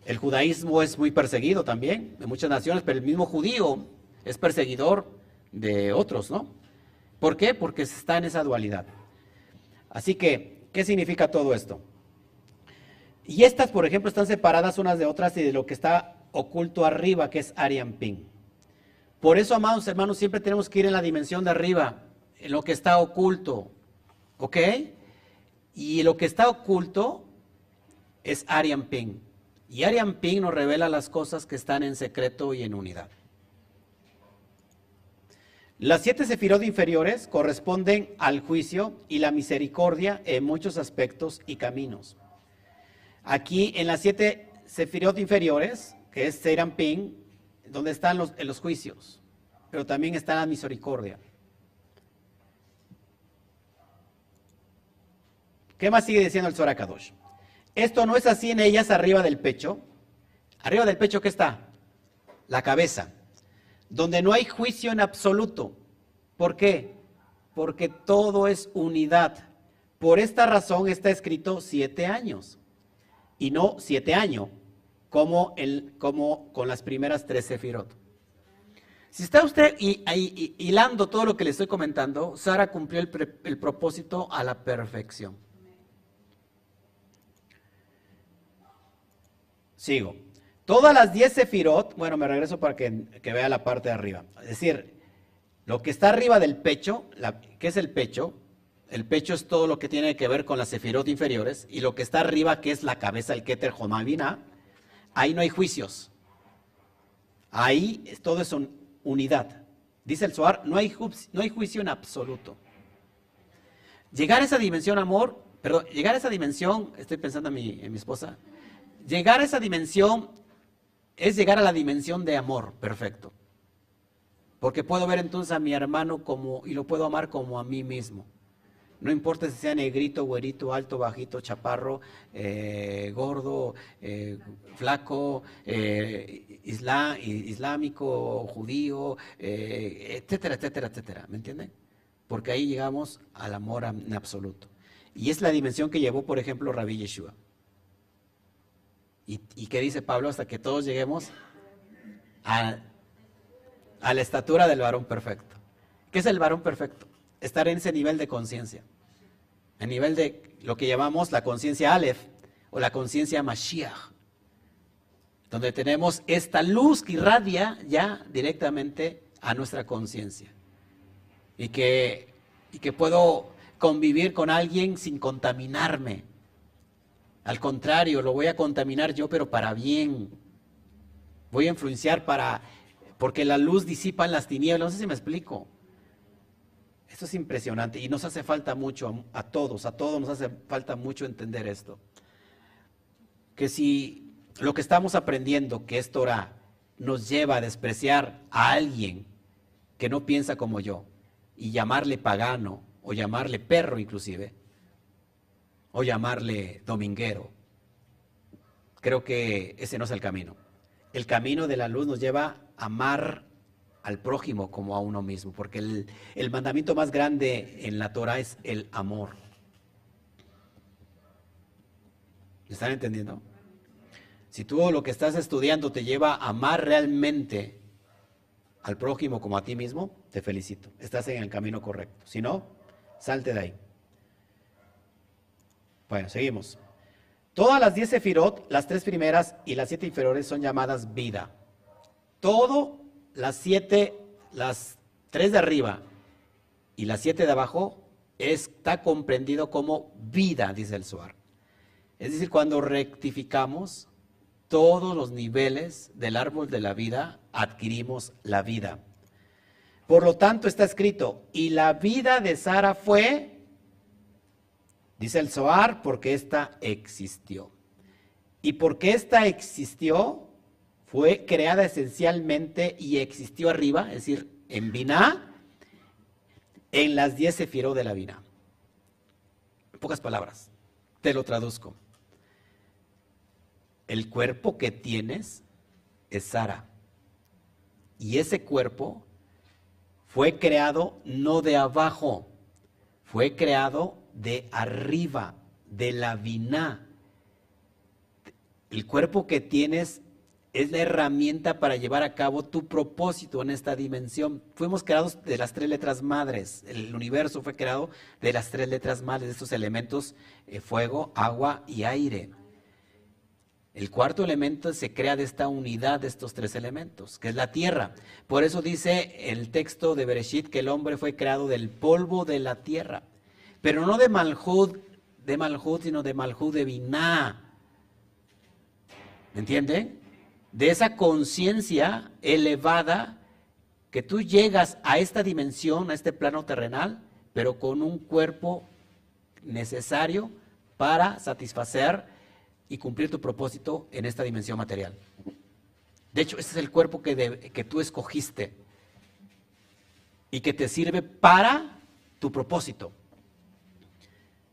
El judaísmo es muy perseguido también en muchas naciones, pero el mismo judío es perseguidor de otros, ¿no? ¿Por qué? Porque está en esa dualidad. Así que, ¿qué significa todo esto? Y estas, por ejemplo, están separadas unas de otras y de lo que está oculto arriba, que es Arian Ping. Por eso, amados hermanos, siempre tenemos que ir en la dimensión de arriba, en lo que está oculto. ¿Ok? Y lo que está oculto es Arian Ping. Y Arian Ping nos revela las cosas que están en secreto y en unidad. Las siete sefirot inferiores corresponden al juicio y la misericordia en muchos aspectos y caminos. Aquí en las siete sefirot inferiores, que es Ping, donde están los, los juicios, pero también está la misericordia. ¿Qué más sigue diciendo el Sorakadosh? Esto no es así en ellas arriba del pecho. Arriba del pecho, ¿qué está? La cabeza donde no hay juicio en absoluto. ¿Por qué? Porque todo es unidad. Por esta razón está escrito siete años y no siete años, como, el, como con las primeras tres sefirot. Si está usted hilando todo lo que le estoy comentando, Sara cumplió el, el propósito a la perfección. Sigo. Todas las diez sefirot, bueno, me regreso para que, vea la parte de arriba. Es decir, lo que está arriba del pecho, ¿qué es el pecho? El pecho es todo lo que tiene que ver con las sefirot inferiores. Y lo que está arriba, que es la cabeza, el keter Jomavina, ahí no hay juicios. Ahí todo es unidad. Dice el Suar, no hay, no hay juicio en absoluto. Llegar a esa dimensión, amor, perdón, llegar a esa dimensión, estoy pensando en mi, en mi esposa, llegar a esa dimensión es llegar a la dimensión de amor perfecto. Porque puedo ver entonces a mi hermano como, y lo puedo amar como a mí mismo. No importa si sea negrito, güerito, alto, bajito, chaparro, eh, gordo, eh, flaco, eh, islámico, judío, etcétera, etcétera, etcétera. ¿Me entienden? Porque ahí llegamos al amor en absoluto. Y es la dimensión que llevó, por ejemplo, Rabbi Yeshua. ¿Y, qué dice Pablo? Hasta que todos lleguemos a, la estatura del varón perfecto. ¿Qué es el varón perfecto? Estar en ese nivel de conciencia. El nivel de lo que llamamos la conciencia Aleph o la conciencia Mashiach. Donde tenemos esta luz que irradia ya directamente a nuestra conciencia. Y que, y que puedo convivir con alguien sin contaminarme, al contrario, lo voy a contaminar yo, pero para bien. Voy a influenciar para, porque la luz disipa en las tinieblas. No sé si me explico. Esto es impresionante y nos hace falta mucho a, todos, a todos nos hace falta mucho entender esto. Que si lo que estamos aprendiendo, que es Torah, nos lleva a despreciar a alguien que no piensa como yo y llamarle pagano o llamarle perro inclusive, o llamarle dominguero. Creo que ese no es el camino. El camino de la luz nos lleva a amar al prójimo como a uno mismo, porque el, mandamiento más grande en la Torah es el amor. ¿Están entendiendo? Si tú lo que estás estudiando te lleva a amar realmente al prójimo como a ti mismo, te felicito. Estás en el camino correcto. Si no, salte de ahí. Bueno, seguimos. Todas las diez sefirot, las tres primeras y las siete inferiores son llamadas vida. Todo, las siete, las tres de arriba y las siete de abajo, está comprendido como vida, dice el Suar. Es decir, cuando rectificamos todos los niveles del árbol de la vida, adquirimos la vida. Por lo tanto, está escrito, y la vida de Sara fue Dice el Zohar, porque ésta existió. Y porque ésta existió, fue creada esencialmente y existió arriba, es decir, en Binah, en las diez sefirot de la Binah. En pocas palabras, te lo traduzco. El cuerpo que tienes es Sara. Y ese cuerpo fue creado no de abajo, fue creado de arriba, de la vina. El cuerpo que tienes es la herramienta para llevar a cabo tu propósito en esta dimensión. Fuimos creados de las tres letras madres. El universo fue creado de las tres letras madres, de estos elementos, eh, fuego, agua y aire. El cuarto elemento se crea de esta unidad de estos tres elementos, que es la tierra. Por eso dice el texto de Bereshit que el hombre fue creado del polvo de la tierra pero no de Malhud, de Malhud, sino de Malhud de Binah. ¿Me entiende? De esa conciencia elevada que tú llegas a esta dimensión, a este plano terrenal, pero con un cuerpo necesario para satisfacer y cumplir tu propósito en esta dimensión material. De hecho, este es el cuerpo que, tú escogiste y que te sirve para tu propósito.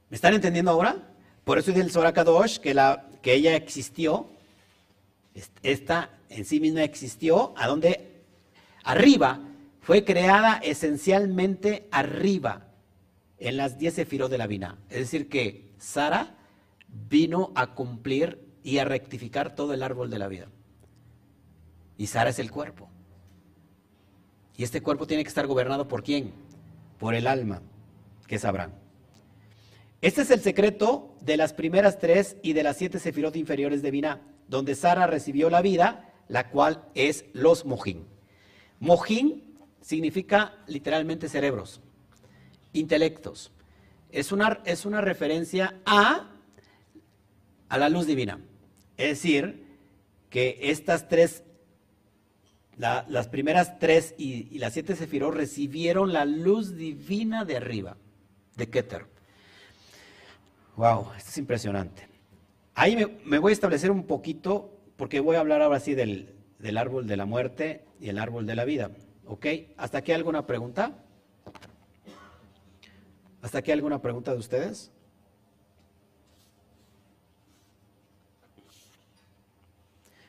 ¿Me están entendiendo ahora? Por eso dice el que, la, que ella existió, esta en sí misma existió, a donde arriba, fue creada esencialmente arriba. en las diez sefirot de la Vina. Es decir, que Sara vino a cumplir y a rectificar todo el árbol de la vida. Y Sara es el cuerpo. Y este cuerpo tiene que estar gobernado por quién? Por el alma, que Abraham. Este es el secreto de las primeras tres y de las siete sefirot inferiores de Biná, donde Sara recibió la vida, la cual es los mojín. Mojín significa literalmente cerebros, intelectos. Es una, es una referencia a, a la luz divina. Es decir, que estas tres, las primeras tres y, las siete sefirot recibieron la luz divina de arriba, de Keter. Wow, esto es impresionante. Ahí me, voy a establecer un poquito, porque voy a hablar ahora sí del, del árbol de la muerte y el árbol de la vida. ¿Ok? ¿Hasta aquí alguna pregunta? ¿Hasta aquí alguna pregunta de ustedes?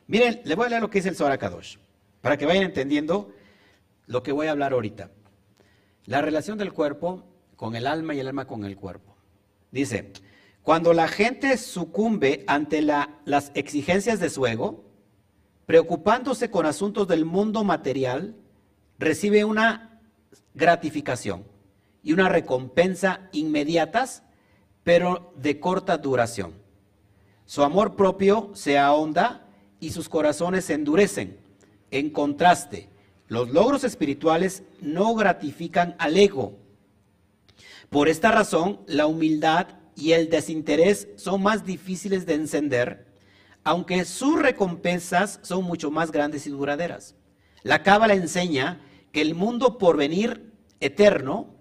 Miren, le voy a leer lo que dice el Zohar Kadosh, para que vayan entendiendo lo que voy a hablar ahorita. La relación del cuerpo con el alma y el alma con el cuerpo. Dice, cuando la gente sucumbe ante las exigencias de su ego, preocupándose con asuntos del mundo material, recibe una gratificación y una recompensa inmediatas, pero de corta duración. Su amor propio se ahonda y sus corazones se endurecen. En contraste, los logros espirituales no gratifican al ego. Por esta razón, la humildad y el desinterés son más difíciles de encender, aunque sus recompensas son mucho más grandes y duraderas. La Cábala enseña que el mundo por venir eterno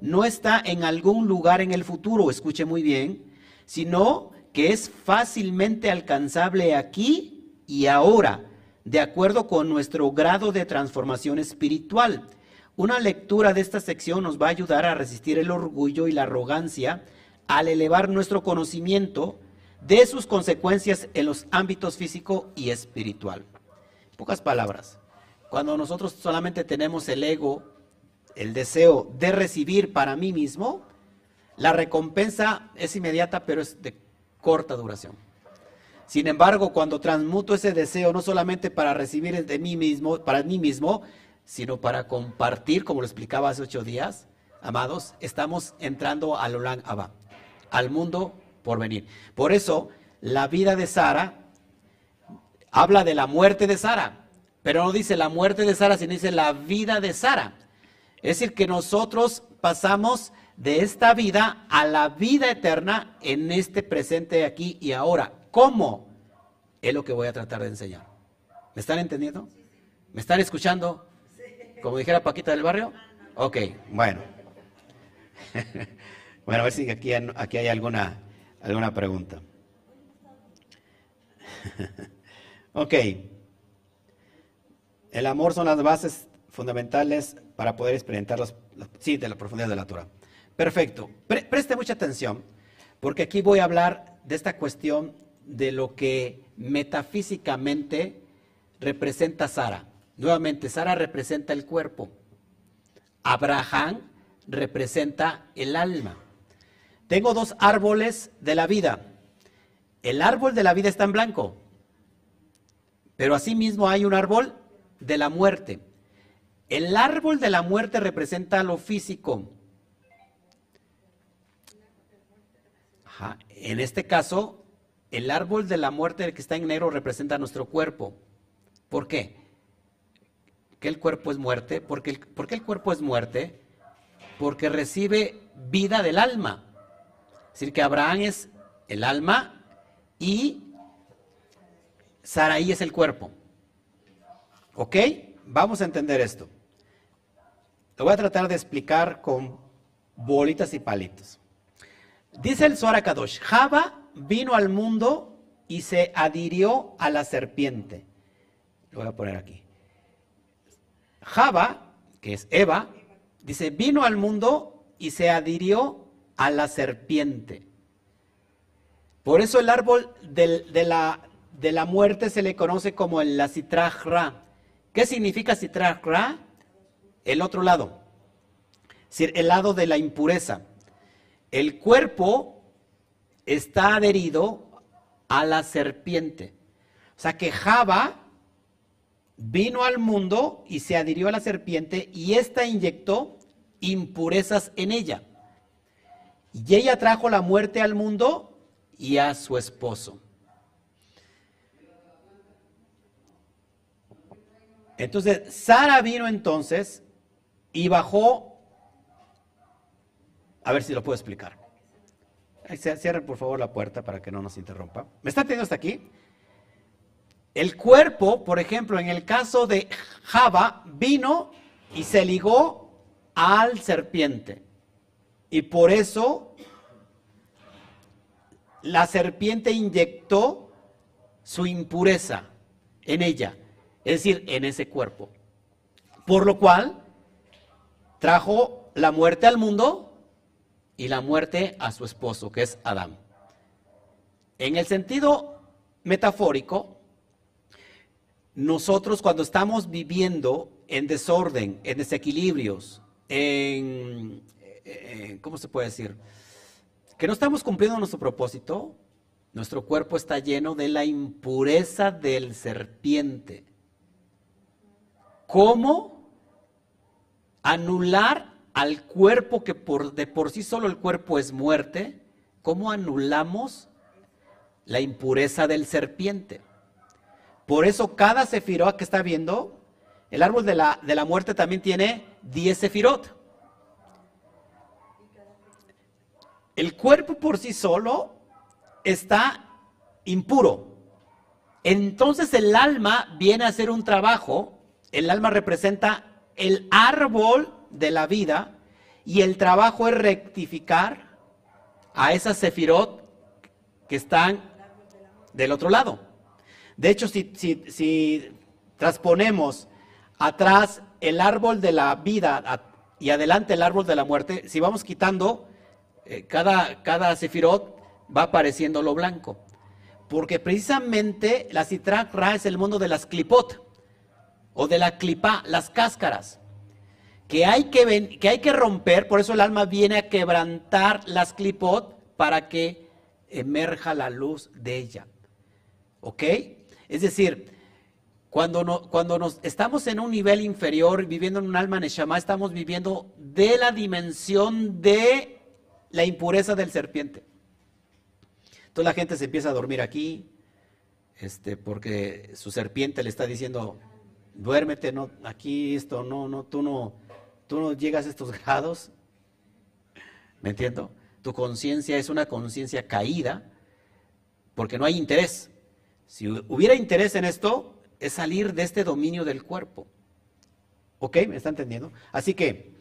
no está en algún lugar en el futuro, escuche muy bien, sino que es fácilmente alcanzable aquí y ahora, de acuerdo con nuestro grado de transformación espiritual. Una lectura de esta sección nos va a ayudar a resistir el orgullo y la arrogancia al elevar nuestro conocimiento de sus consecuencias en los ámbitos físico y espiritual. pocas palabras, cuando nosotros solamente tenemos el ego, el deseo de recibir para mí mismo, la recompensa es inmediata, pero es de corta duración. Sin embargo, cuando transmuto ese deseo no solamente para recibir de mí mismo, para mí mismo, sino para compartir, como lo explicaba hace ocho días, amados, estamos entrando al Olan Abba al mundo por venir. Por eso, la vida de Sara habla de la muerte de Sara, pero no dice la muerte de Sara, sino dice la vida de Sara. Es decir, que nosotros pasamos de esta vida a la vida eterna en este presente aquí y ahora. ¿Cómo? Es lo que voy a tratar de enseñar. ¿Me están entendiendo? ¿Me están escuchando? Como dijera Paquita del barrio. Ok, bueno. Bueno, a ver si aquí, aquí hay alguna, alguna pregunta. ok. El amor son las bases fundamentales para poder experimentar las, sí, de la profundidad de la Torah. Perfecto. preste mucha atención, porque aquí voy a hablar de esta cuestión de lo que metafísicamente representa Sara. Nuevamente, Sara representa el cuerpo. Abraham representa el alma. Tengo dos árboles de la vida. El árbol de la vida está en blanco, pero asimismo hay un árbol de la muerte. El árbol de la muerte representa lo físico. En este caso, el árbol de la muerte que está en negro representa nuestro cuerpo. ¿Por qué? ¿Que el cuerpo es muerte? Porque ¿Por qué el cuerpo es muerte? Porque recibe vida del alma. Es decir, que Abraham es el alma y Saraí es el cuerpo. ¿Ok? Vamos a entender esto. Lo voy a tratar de explicar con bolitas y palitos. Dice el Zohar Kadosh, Java vino al mundo y se adhirió a la serpiente. Lo voy a poner aquí. Java, que es Eva, dice, vino al mundo y se adhirió a la serpiente. Por eso el árbol de, la, la, muerte se le conoce como el la citrajra. ¿Qué significa citrajra? El otro lado. Es decir, el lado de la impureza. el cuerpo está adherido a la serpiente. O sea que Java vino al mundo y se adhirió a la serpiente y ésta inyectó impurezas en ella. Y ella trajo la muerte al mundo y a su esposo. Entonces, Sara vino entonces y bajó, a ver si lo puedo explicar. Cierre por favor la puerta para que no nos interrumpa. ¿Me está teniendo hasta aquí? El cuerpo, por ejemplo, en el caso de Java, vino y se ligó al serpiente. Y por eso la serpiente inyectó su impureza en ella, es decir, en ese cuerpo. Por lo cual trajo la muerte al mundo y la muerte a su esposo, que es Adán. En el sentido metafórico, nosotros cuando estamos viviendo en desorden, en desequilibrios, en, ¿cómo se puede decir? Que no estamos cumpliendo nuestro propósito, nuestro cuerpo está lleno de la impureza del serpiente. ¿Cómo anular al cuerpo que de por sí solo el cuerpo es muerte? ¿Cómo anulamos la impureza del serpiente? Por eso cada sefirot que está viendo, el árbol de la, de la muerte también tiene 10 sefirot. El cuerpo por sí solo está impuro. Entonces el alma viene a hacer un trabajo. El alma representa el árbol de la vida y el trabajo es rectificar a esas sefirot que están del otro lado. De hecho, si, transponemos atrás el árbol de la vida y adelante el árbol de la muerte, si vamos quitando eh, cada, cada sefirot, va apareciendo lo blanco. Porque precisamente la Citrak Ra es el mundo de las clipot o de la clipa, las cáscaras, que hay que, que hay que romper, por eso el alma viene a quebrantar las clipot para que emerja la luz de ella. ¿Ok? Es decir, cuando, no, cuando nos, estamos en un nivel inferior, viviendo en un alma neshama, estamos viviendo de la dimensión de la impureza del serpiente. Entonces la gente se empieza a dormir aquí, este, porque su serpiente le está diciendo, duérmete, no, aquí esto, no, no, tú no, tú no llegas a estos grados. ¿Me entiendo? Tu conciencia es una conciencia caída porque no hay interés. Si hubiera interés en esto, es salir de este dominio del cuerpo. ¿Ok? ¿Me está entendiendo? Así que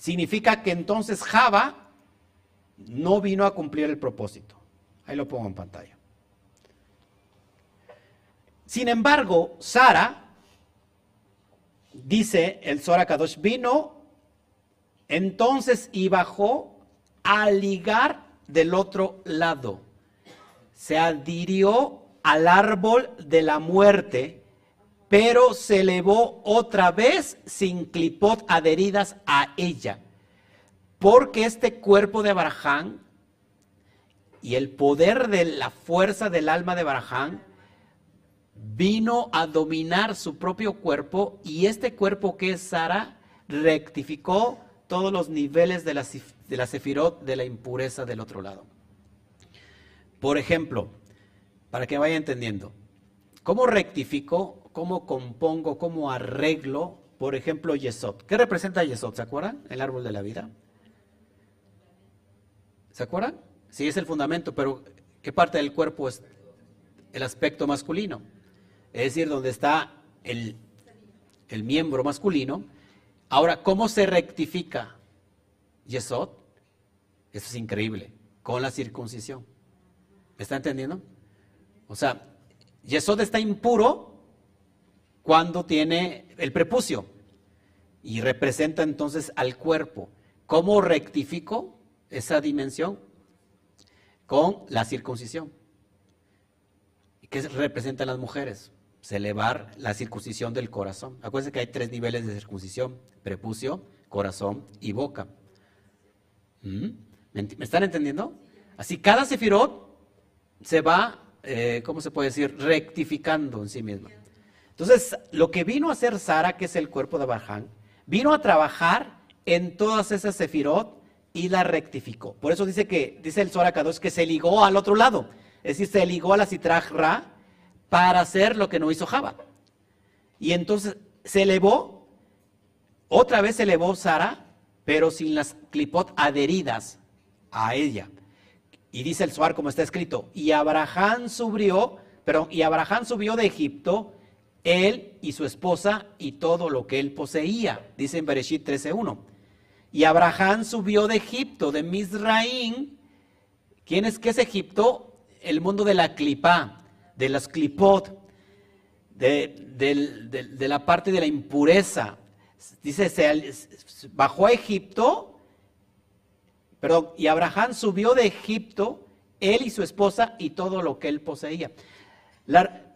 significa que entonces Java no vino a cumplir el propósito. Ahí lo pongo en pantalla. Sin embargo, Sara, dice el Sora Kadosh, vino entonces y bajó a ligar del otro lado se adhirió al árbol de la muerte, pero se elevó otra vez sin clipot adheridas a ella. Porque este cuerpo de Abraham y el poder de la fuerza del alma de Abraham vino a dominar su propio cuerpo y este cuerpo que es Sara rectificó todos los niveles de la, de la sefirot de la impureza del otro lado. Por ejemplo, para que vaya entendiendo, ¿cómo rectifico, cómo compongo, cómo arreglo, por ejemplo, Yesod? ¿Qué representa Yesod? ¿Se acuerdan? El árbol de la vida. ¿Se acuerdan? Sí, es el fundamento, pero ¿qué parte del cuerpo es el aspecto masculino? Es decir, donde está el, el miembro masculino. Ahora, ¿cómo se rectifica Yesod? Eso es increíble, con la circuncisión. ¿Me está entendiendo? O sea, Yesod está impuro cuando tiene el prepucio y representa entonces al cuerpo. ¿Cómo rectifico esa dimensión? Con la circuncisión. ¿Qué representan las mujeres? Celebrar la circuncisión del corazón. Acuérdense que hay tres niveles de circuncisión, prepucio, corazón y boca. ¿Mm? ¿Me están entendiendo? Así cada sefirot se va, eh, ¿cómo se puede decir? Rectificando en sí misma. Entonces, lo que vino a hacer Sara, que es el cuerpo de Abraham, vino a trabajar en todas esas sefirot y la rectificó. Por eso dice que, dice el Zohar que se ligó al otro lado. Es decir, se ligó a la Sitraj Ra para hacer lo que no hizo Java. Y entonces se elevó, otra vez se elevó Sara, pero sin las clipot adheridas a ella. Y dice el Suar como está escrito, y Abraham subió, pero y Abraham subió de Egipto, él y su esposa y todo lo que él poseía, dice en Bereshit 13.1. Y Abraham subió de Egipto, de Mizraín. ¿Quién es que es Egipto? El mundo de la clipa, de las clipot, de, la parte de la impureza. Dice, se, bajó a Egipto, perdón, y Abraham subió de Egipto, él y su esposa y todo lo que él poseía. La,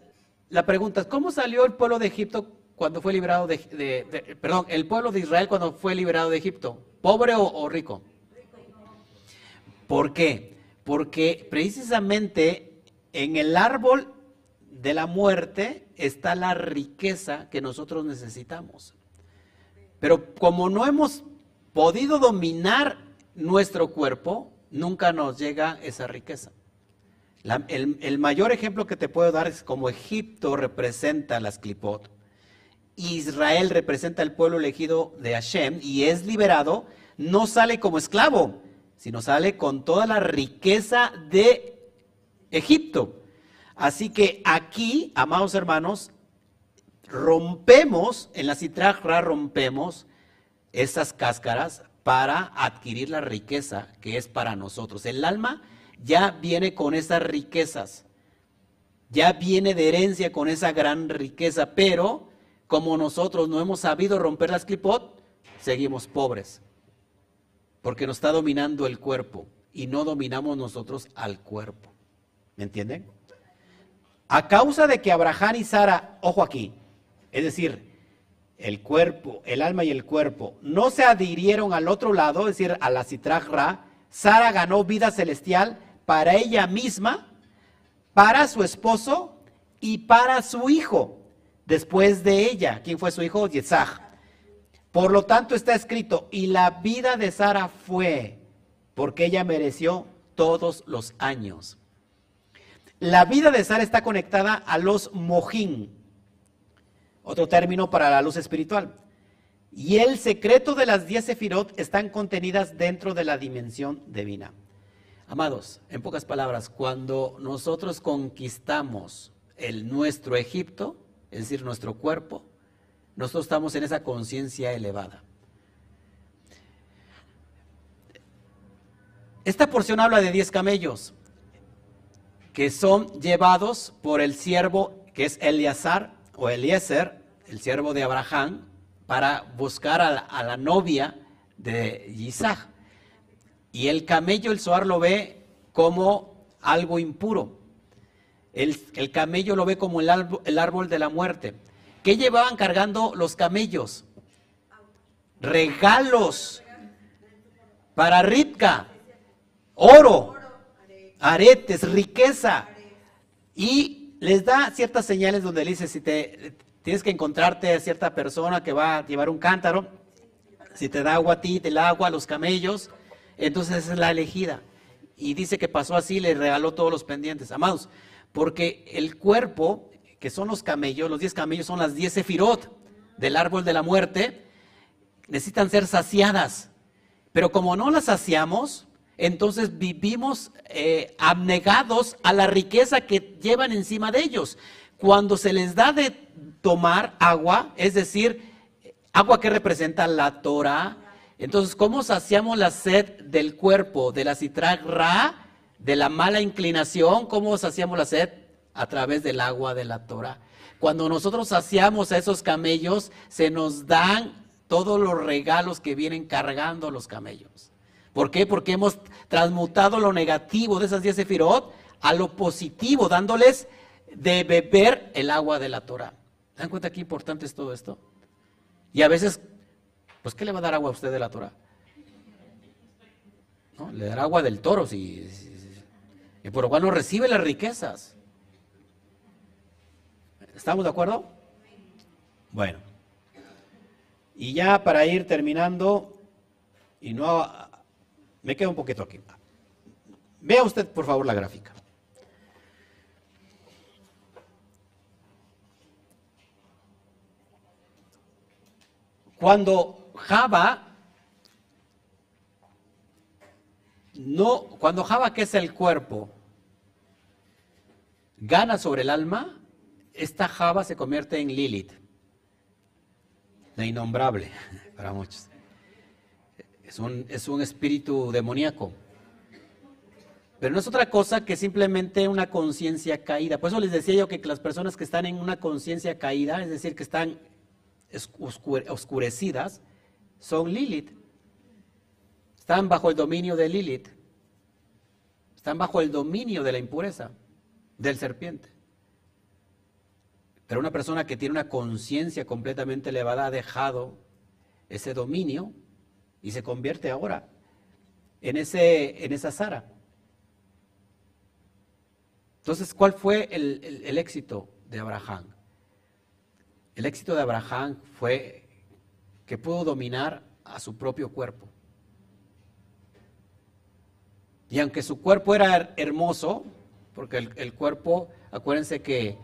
la pregunta es, ¿cómo salió el pueblo de Egipto cuando fue liberado de, perdón, el pueblo de Israel cuando fue liberado de Egipto? ¿Pobre o, rico? ¿Por qué? Porque precisamente en el árbol de la muerte está la riqueza que nosotros necesitamos. Pero como no hemos podido dominar nuestro cuerpo, nunca nos llega esa riqueza. El, el, mayor ejemplo que te puedo dar es como Egipto representa las clipot. Israel representa el pueblo elegido de Hashem y es liberado, no sale como esclavo, sino sale con toda la riqueza de Egipto. Así que aquí, amados hermanos, rompemos, en la citrajra rompemos esas cáscaras para adquirir la riqueza que es para nosotros. El alma ya viene con esas riquezas, ya viene de herencia con esa gran riqueza, pero como nosotros no hemos sabido romper las clipot, seguimos pobres. Porque nos está dominando el cuerpo y no dominamos nosotros al cuerpo. ¿Me entienden? A causa de que Abraham y Sara, ojo aquí, es decir, el cuerpo, el alma y el cuerpo, no se adhirieron al otro lado, es decir, a la citragra, Sara ganó vida celestial para ella misma, para su esposo y para su hijo después de ella. ¿Quién fue su hijo? Yitzhak. Por lo tanto está escrito, y la vida de Sara fue, porque ella mereció todos los años. La vida de Sara está conectada a los mojín, otro término para la luz espiritual. Y el secreto de las diez sefirot están contenidas dentro de la dimensión divina. Amados, en pocas palabras, cuando nosotros conquistamos el nuestro Egipto, es decir, nuestro cuerpo, nosotros estamos en esa conciencia elevada. Esta porción habla de 10 camellos que son llevados por el siervo que es Eleazar o Eliezer, el siervo de Abraham, para buscar a la, novia de Isaac. Y el camello, el Zohar lo ve como algo impuro. El, camello lo ve como el, árbol, de la muerte. ¿Qué llevaban cargando los camellos? Regalos para Ripka, oro, aretes, riqueza. Y les da ciertas señales donde le dice, si te tienes que encontrarte a cierta persona que va a llevar un cántaro, si te da agua a ti, del agua a los camellos, entonces es la elegida. Y dice que pasó así, le regaló todos los pendientes. Amados, porque el cuerpo, que son los camellos, los diez camellos son las diez sefirot del árbol de la muerte, necesitan ser saciadas. Pero como no las saciamos, entonces vivimos eh, abnegados a la riqueza que llevan encima de ellos. Cuando se les da de tomar agua, es decir, agua que representa la Torah, entonces, ¿cómo saciamos la sed del cuerpo, de la citra ra? de la mala inclinación, ¿cómo saciamos la sed? A través del agua de la Torah. Cuando nosotros saciamos a esos camellos, se nos dan todos los regalos que vienen cargando los camellos. ¿Por qué? Porque hemos transmutado lo negativo de esas diez sefirot a lo positivo, dándoles de beber el agua de la Torah. ¿Se dan cuenta qué importante es todo esto? Y a veces, pues, ¿qué le va a dar agua a usted de la Torah? ¿no? Le dará agua del toro si, y por lo cual no recibe las riquezas. ¿Estamos de acuerdo? Bueno. Y ya para ir terminando, y no me quedo un poquito aquí. Vea usted, por favor, la gráfica. Cuando Java no, cuando Java, que es el cuerpo, gana sobre el alma, esta Java se convierte en Lilith, la innombrable para muchos. Es un, es un espíritu demoníaco. Pero no es otra cosa que simplemente una conciencia caída. Por eso les decía yo que las personas que están en una conciencia caída, es decir, que están oscurecidas, son Lilith. Están bajo el dominio de Lilith. Están bajo el dominio de la impureza, del serpiente. Pero una persona que tiene una conciencia completamente elevada ha dejado ese dominio y se convierte ahora en, ese, en esa Sara. Entonces, ¿cuál fue el, éxito de Abraham? El éxito de Abraham fue que pudo dominar a su propio cuerpo. Y aunque su cuerpo era hermoso, porque el, cuerpo, acuérdense que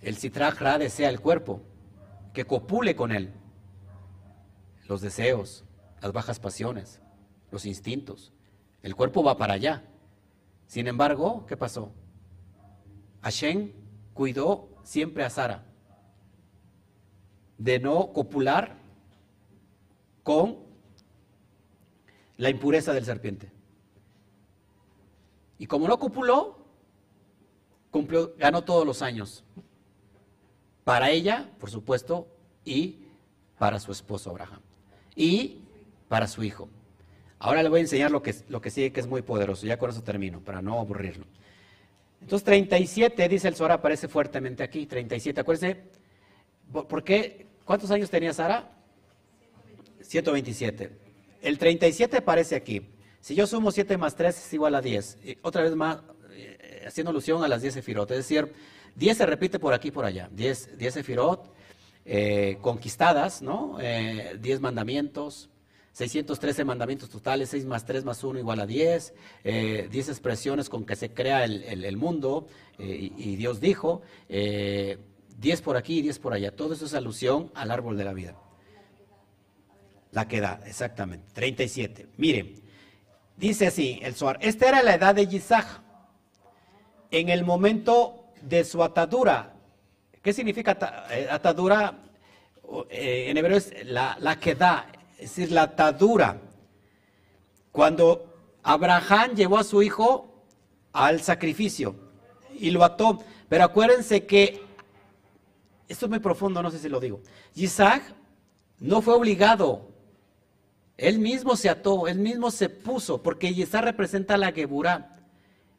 el citrajra desea el cuerpo, que copule con él. Los deseos, las bajas pasiones, los instintos. El cuerpo va para allá. Sin embargo, ¿qué pasó? Hashem cuidó siempre a Sara de no copular con la impureza del serpiente. Y como no copuló, cumplió, ganó todos los años. Para ella, por supuesto, y para su esposo Abraham. Y para su hijo. Ahora le voy a enseñar lo que, lo que sigue, que es muy poderoso. Ya con eso termino, para no aburrirlo. Entonces, 37, dice el Sora, aparece fuertemente aquí. 37, acuérdense. ¿Por qué? ¿Cuántos años tenía Sara? 127. El 37 aparece aquí. Si yo sumo 7 más 3 es igual a 10. otra vez más, eh, haciendo alusión a las 10 sefirot. Es decir, 10 se repite por aquí y por allá. 10, 10 sefirot eh, conquistadas, ¿no? 10 eh, mandamientos, 613 mandamientos totales, 6 más 3 más 1 igual a 10, 10 eh, expresiones con que se crea el, mundo eh, y, Dios dijo, 10 eh, por aquí y 10 por allá. Todo eso es alusión al árbol de la vida. La que da, exactamente, 37. Miren, dice así el Suar, esta era la edad de Yisach, en el momento de su atadura. ¿Qué significa atadura? en hebreo es la, la que da, es decir, la atadura. Cuando Abraham llevó a su hijo al sacrificio y lo ató. Pero acuérdense que, esto es muy profundo, no sé si lo digo, Isaac no fue obligado, él mismo se ató, él mismo se puso, porque Isaac representa la Geburá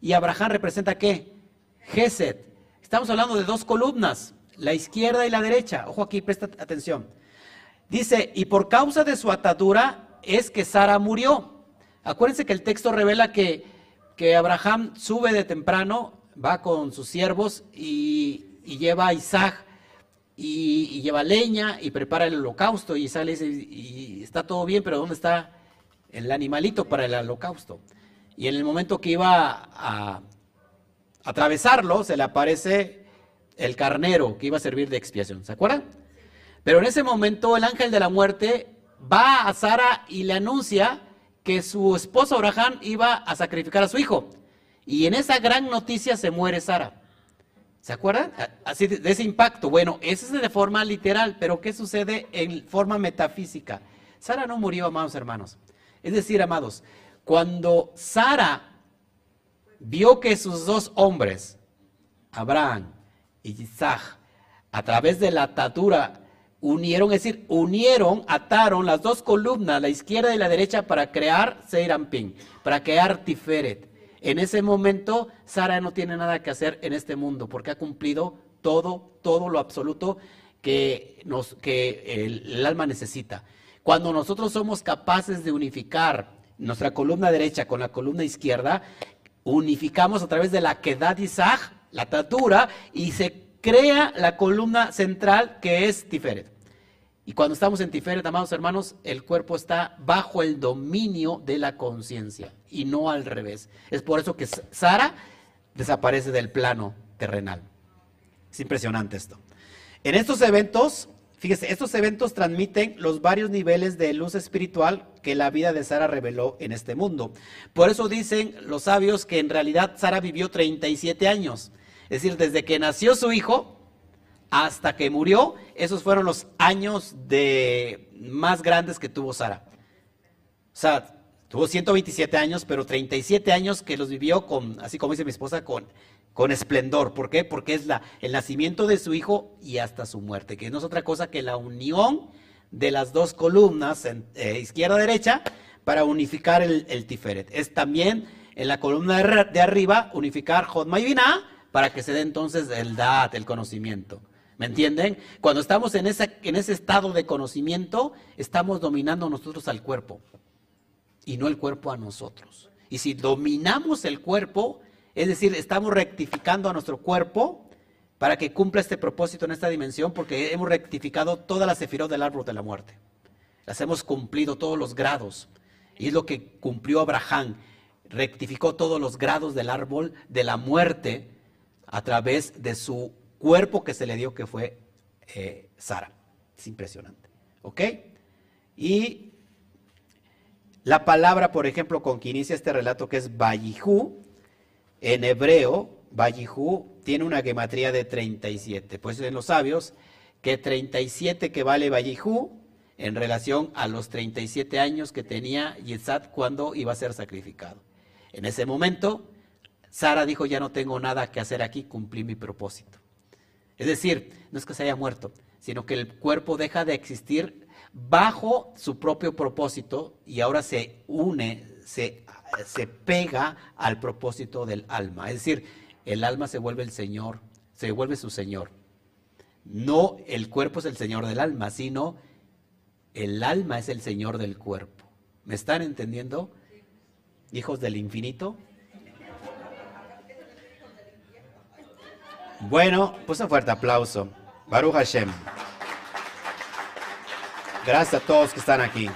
y Abraham representa qué? Geset. Estamos hablando de dos columnas, la izquierda y la derecha. Ojo aquí, presta atención. Dice, y por causa de su atadura es que Sara murió. Acuérdense que el texto revela que, que Abraham sube de temprano, va con sus siervos y, lleva a Isaac y, lleva leña y prepara el holocausto. Y sale y, está todo bien, pero ¿dónde está el animalito para el holocausto? Y en el momento que iba a atravesarlo, se le aparece el carnero que iba a servir de expiación. ¿Se acuerdan? Pero en ese momento el ángel de la muerte va a Sara y le anuncia que su esposo Abraham iba a sacrificar a su hijo. Y en esa gran noticia se muere Sara. ¿Se acuerdan? Así de, ese impacto. Bueno, eso es de forma literal, pero ¿qué sucede en forma metafísica? Sara no murió, amados hermanos. Es decir, amados, cuando Sara vio que sus dos hombres, Abraham y Isaac, a través de la atadura unieron, es decir, unieron, ataron las dos columnas, la izquierda y la derecha, para crear Seirampin, para crear Tiferet. En ese momento, Sara no tiene nada que hacer en este mundo, porque ha cumplido todo, todo lo absoluto que, el, alma necesita. Cuando nosotros somos capaces de unificar nuestra columna derecha con la columna izquierda, unificamos a través de la Kedat Isaac, la tatura, y se crea la columna central que es Tiferet. Y cuando estamos en Tiferet, amados hermanos, el cuerpo está bajo el dominio de la conciencia y no al revés. Es por eso que Sara desaparece del plano terrenal. Es impresionante esto. En estos eventos, fíjese, estos eventos transmiten los varios niveles de luz espiritual que la vida de Sara reveló en este mundo. Por eso dicen los sabios que en realidad Sara vivió 37 años. Es decir, desde que nació su hijo hasta que murió, esos fueron los años de más grandes que tuvo Sara. O sea, tuvo 127 años, pero 37 años que los vivió con, así como dice mi esposa, con, con esplendor. ¿Por qué? Porque es la, el nacimiento de su hijo y hasta su muerte, que no es otra cosa que la unión de las dos columnas, eh, izquierda-derecha, para unificar el, Tiferet. Es también en la columna de, arriba unificar Jod para que se dé entonces el Dat, el conocimiento. ¿Me entienden? Cuando estamos en ese, en ese estado de conocimiento, estamos dominando nosotros al cuerpo y no el cuerpo a nosotros. Y si dominamos el cuerpo, es decir, estamos rectificando a nuestro cuerpo para que cumpla este propósito en esta dimensión, porque hemos rectificado todas las sefirot del árbol de la muerte. Las hemos cumplido todos los grados. Y es lo que cumplió Abraham. Rectificó todos los grados del árbol de la muerte a través de su cuerpo que se le dio que fue eh, Sara. Es impresionante. ¿Ok? Y la palabra, por ejemplo, con que inicia este relato que es Bayihu, en hebreo, Bayihu tiene una gematría de 37. Pues en los sabios que 37 que vale Bayihu en relación a los 37 años que tenía Yitzhak cuando iba a ser sacrificado. En ese momento, Sara dijo, ya no tengo nada que hacer aquí, cumplí mi propósito. Es decir, no es que se haya muerto, sino que el cuerpo deja de existir bajo su propio propósito y ahora se une, se, se pega al propósito del alma. Es decir, el alma se vuelve el Señor, se vuelve su Señor. No el cuerpo es el Señor del alma, sino el alma es el Señor del cuerpo. ¿Me están entendiendo? Hijos del infinito. Bueno, pues un fuerte aplauso. Baruch Hashem. Gracias a todos que están aquí.